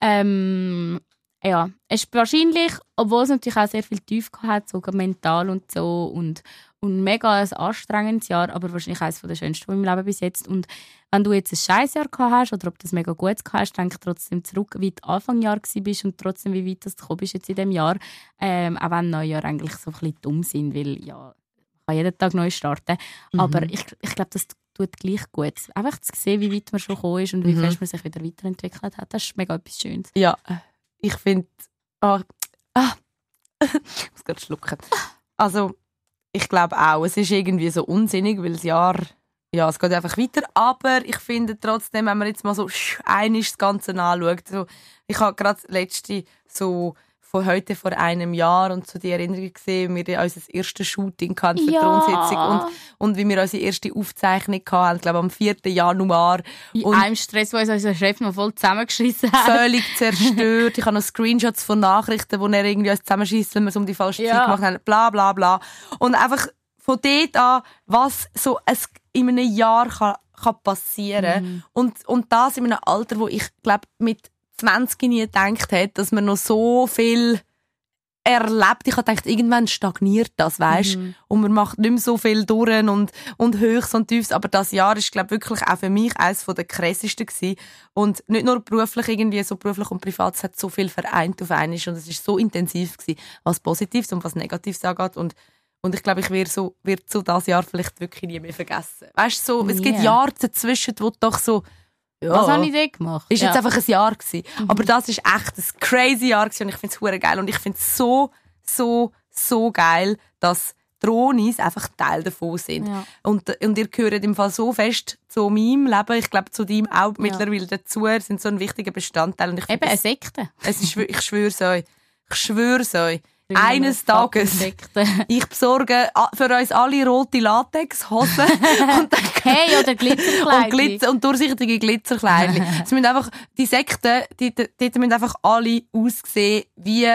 Ähm, ja, es ist wahrscheinlich, obwohl es natürlich auch sehr viel tief hat, sogar mental und so und, und mega ein anstrengendes Jahr, aber wahrscheinlich eines der schönsten in meinem Leben bis jetzt. Und wenn du jetzt ein scheiß Jahr gehabt hast oder ob du ein mega gehabt hast, denke trotzdem zurück, wie du Anfangjahr bist und trotzdem wie weit das du gekommen bist jetzt in diesem Jahr. Ähm, auch wenn Neujahr eigentlich so ein bisschen dumm sind, weil ja, man kann jeden Tag neu starten. Aber ich, ich glaube, das tut gleich gut. Einfach zu sehen, wie weit man schon gekommen ist und wie Mhm. fest man sich wieder weiterentwickelt hat. Das ist mega etwas Schönes. Ja, ich finde. Ah, ah, ich muss gerade schlucken. Also, ich glaube auch, es ist irgendwie so unsinnig, weil das Jahr. Ja, es geht einfach weiter. Aber ich finde trotzdem, wenn man jetzt mal so einiges das Ganze anschaut. So, ich habe gerade letzte so von heute vor einem Jahr und so die Erinnerung gesehen, wie wir unser erstes Shooting hatten für die Thronsitzung und, und wie wir unsere erste Aufzeichnung hatten, glaube am 4. Januar. in und- einem Stress, wo uns unser Chef noch voll zusammengeschissen hat. völlig zerstört. Ich habe noch Screenshots von Nachrichten, wo er irgendwie uns zusammenschießt, wenn wir es um die falsche Ja. Zeit gemacht haben. Bla bla bla. Und einfach von dort an, was so es in einem Jahr kann, kann passieren Mhm. und, und das in einem Alter, wo ich glaube mit 20 nie gedacht hätte, dass man noch so viel erlebt. Ich habe gedacht, irgendwann stagniert das, weißt Mhm. Und man macht nicht mehr so viel durch und, und Höchst und Tiefs. Aber das Jahr ist, glaube wirklich auch für mich eines der krassesten gewesen. Und nicht nur beruflich irgendwie, so beruflich und privat, es hat so viel vereint auf einmal. Und es ist so intensiv gewesen, was Positives und was Negatives angeht. Und, und ich glaube, ich werde so, werd so das Jahr vielleicht wirklich nie mehr vergessen. Weißt du, so, es gibt. Jahre dazwischen, wo du doch so, ja. Was habe ich denn gemacht? Ist jetzt Ja. einfach ein Jahr gewesen. Aber das ist echt ein crazy Jahr gewesen und ich finde es hure geil und ich finde es so, so, so geil, dass Drohnis einfach Teil davon sind. Ja. Und, und ihr gehört im Fall so fest zu meinem Leben, ich glaube zu deinem auch mittlerweile dazu, ihr sind so ein wichtiger Bestandteil und ich Eben eine Sekte. es ist, ich schwöre es euch, ich schwöre es euch, eines Tages ich besorge a- für uns alle rote Latexhosen und dann Hey, oder und, Glitzerkleidchen. Glitzer und durchsichtige Glitzerkleidchen. es müssen einfach, die Sekten, die, die, die müssen einfach alle aussehen wie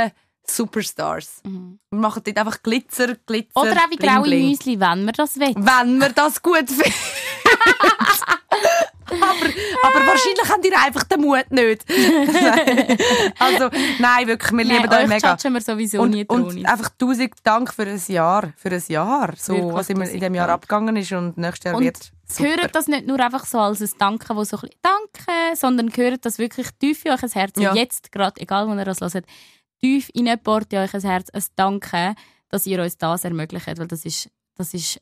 Superstars. Mhm. Wir machen dort einfach Glitzer, Glitzer, Oder auch wie graue. Müsli, wenn man das will. Wenn wir das gut finden. Aber, aber wahrscheinlich haben die einfach den Mut nicht. also, nein, wirklich, wir lieben Nein, euch mega. judgen wir sowieso nie Und, und Drohnis. einfach tausend Dank für ein Jahr. Für ein Jahr. So, Wirklich was immer in diesem Jahr Dank. abgegangen ist und nächstes Jahr Und wird super. Hört das nicht nur einfach so als ein Danke, wo so ein bisschen Danke, sondern hört das wirklich tief in euch Herz. Ja. Jetzt gerade, egal wo ihr das hört, tief reinbohrt in euch Herz ein Danke, dass ihr uns das ermöglicht. Weil das ist, das ist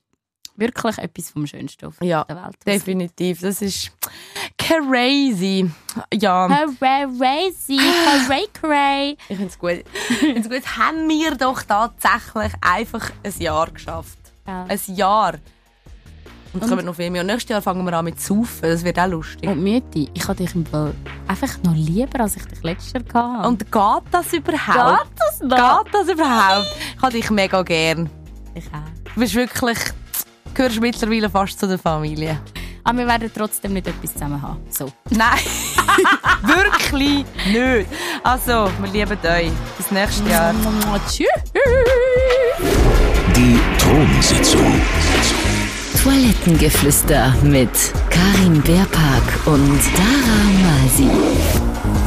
wirklich etwas vom Schönsten auf Ja, der Welt. Definitiv, das ist crazy. Ja, Crazy, cray cray. ich finde es gut. Ich find's gut. Haben wir doch tatsächlich einfach ein Jahr geschafft. Ja. Ein Jahr. Und es kommen noch viel mehr. Und nächstes Jahr fangen wir an mit Saufen. Das wird auch lustig. Und Mütti, ich habe dich im Fall einfach noch lieber, als ich dich letztes Jahr hatte. Und geht das überhaupt? geht das noch? Geht das überhaupt? Ich habe dich mega gern. Ich auch. Du bist wirklich... gehörst mittlerweile fast zu der Familie. Aber wir werden trotzdem nicht etwas zusammen haben. So. Nein, wirklich nicht. Also, wir lieben euch. Bis nächstes Jahr. Tschüss. Die Thronsitzung. Toilettengeflüster mit Karin Beerpark und Dara Masi.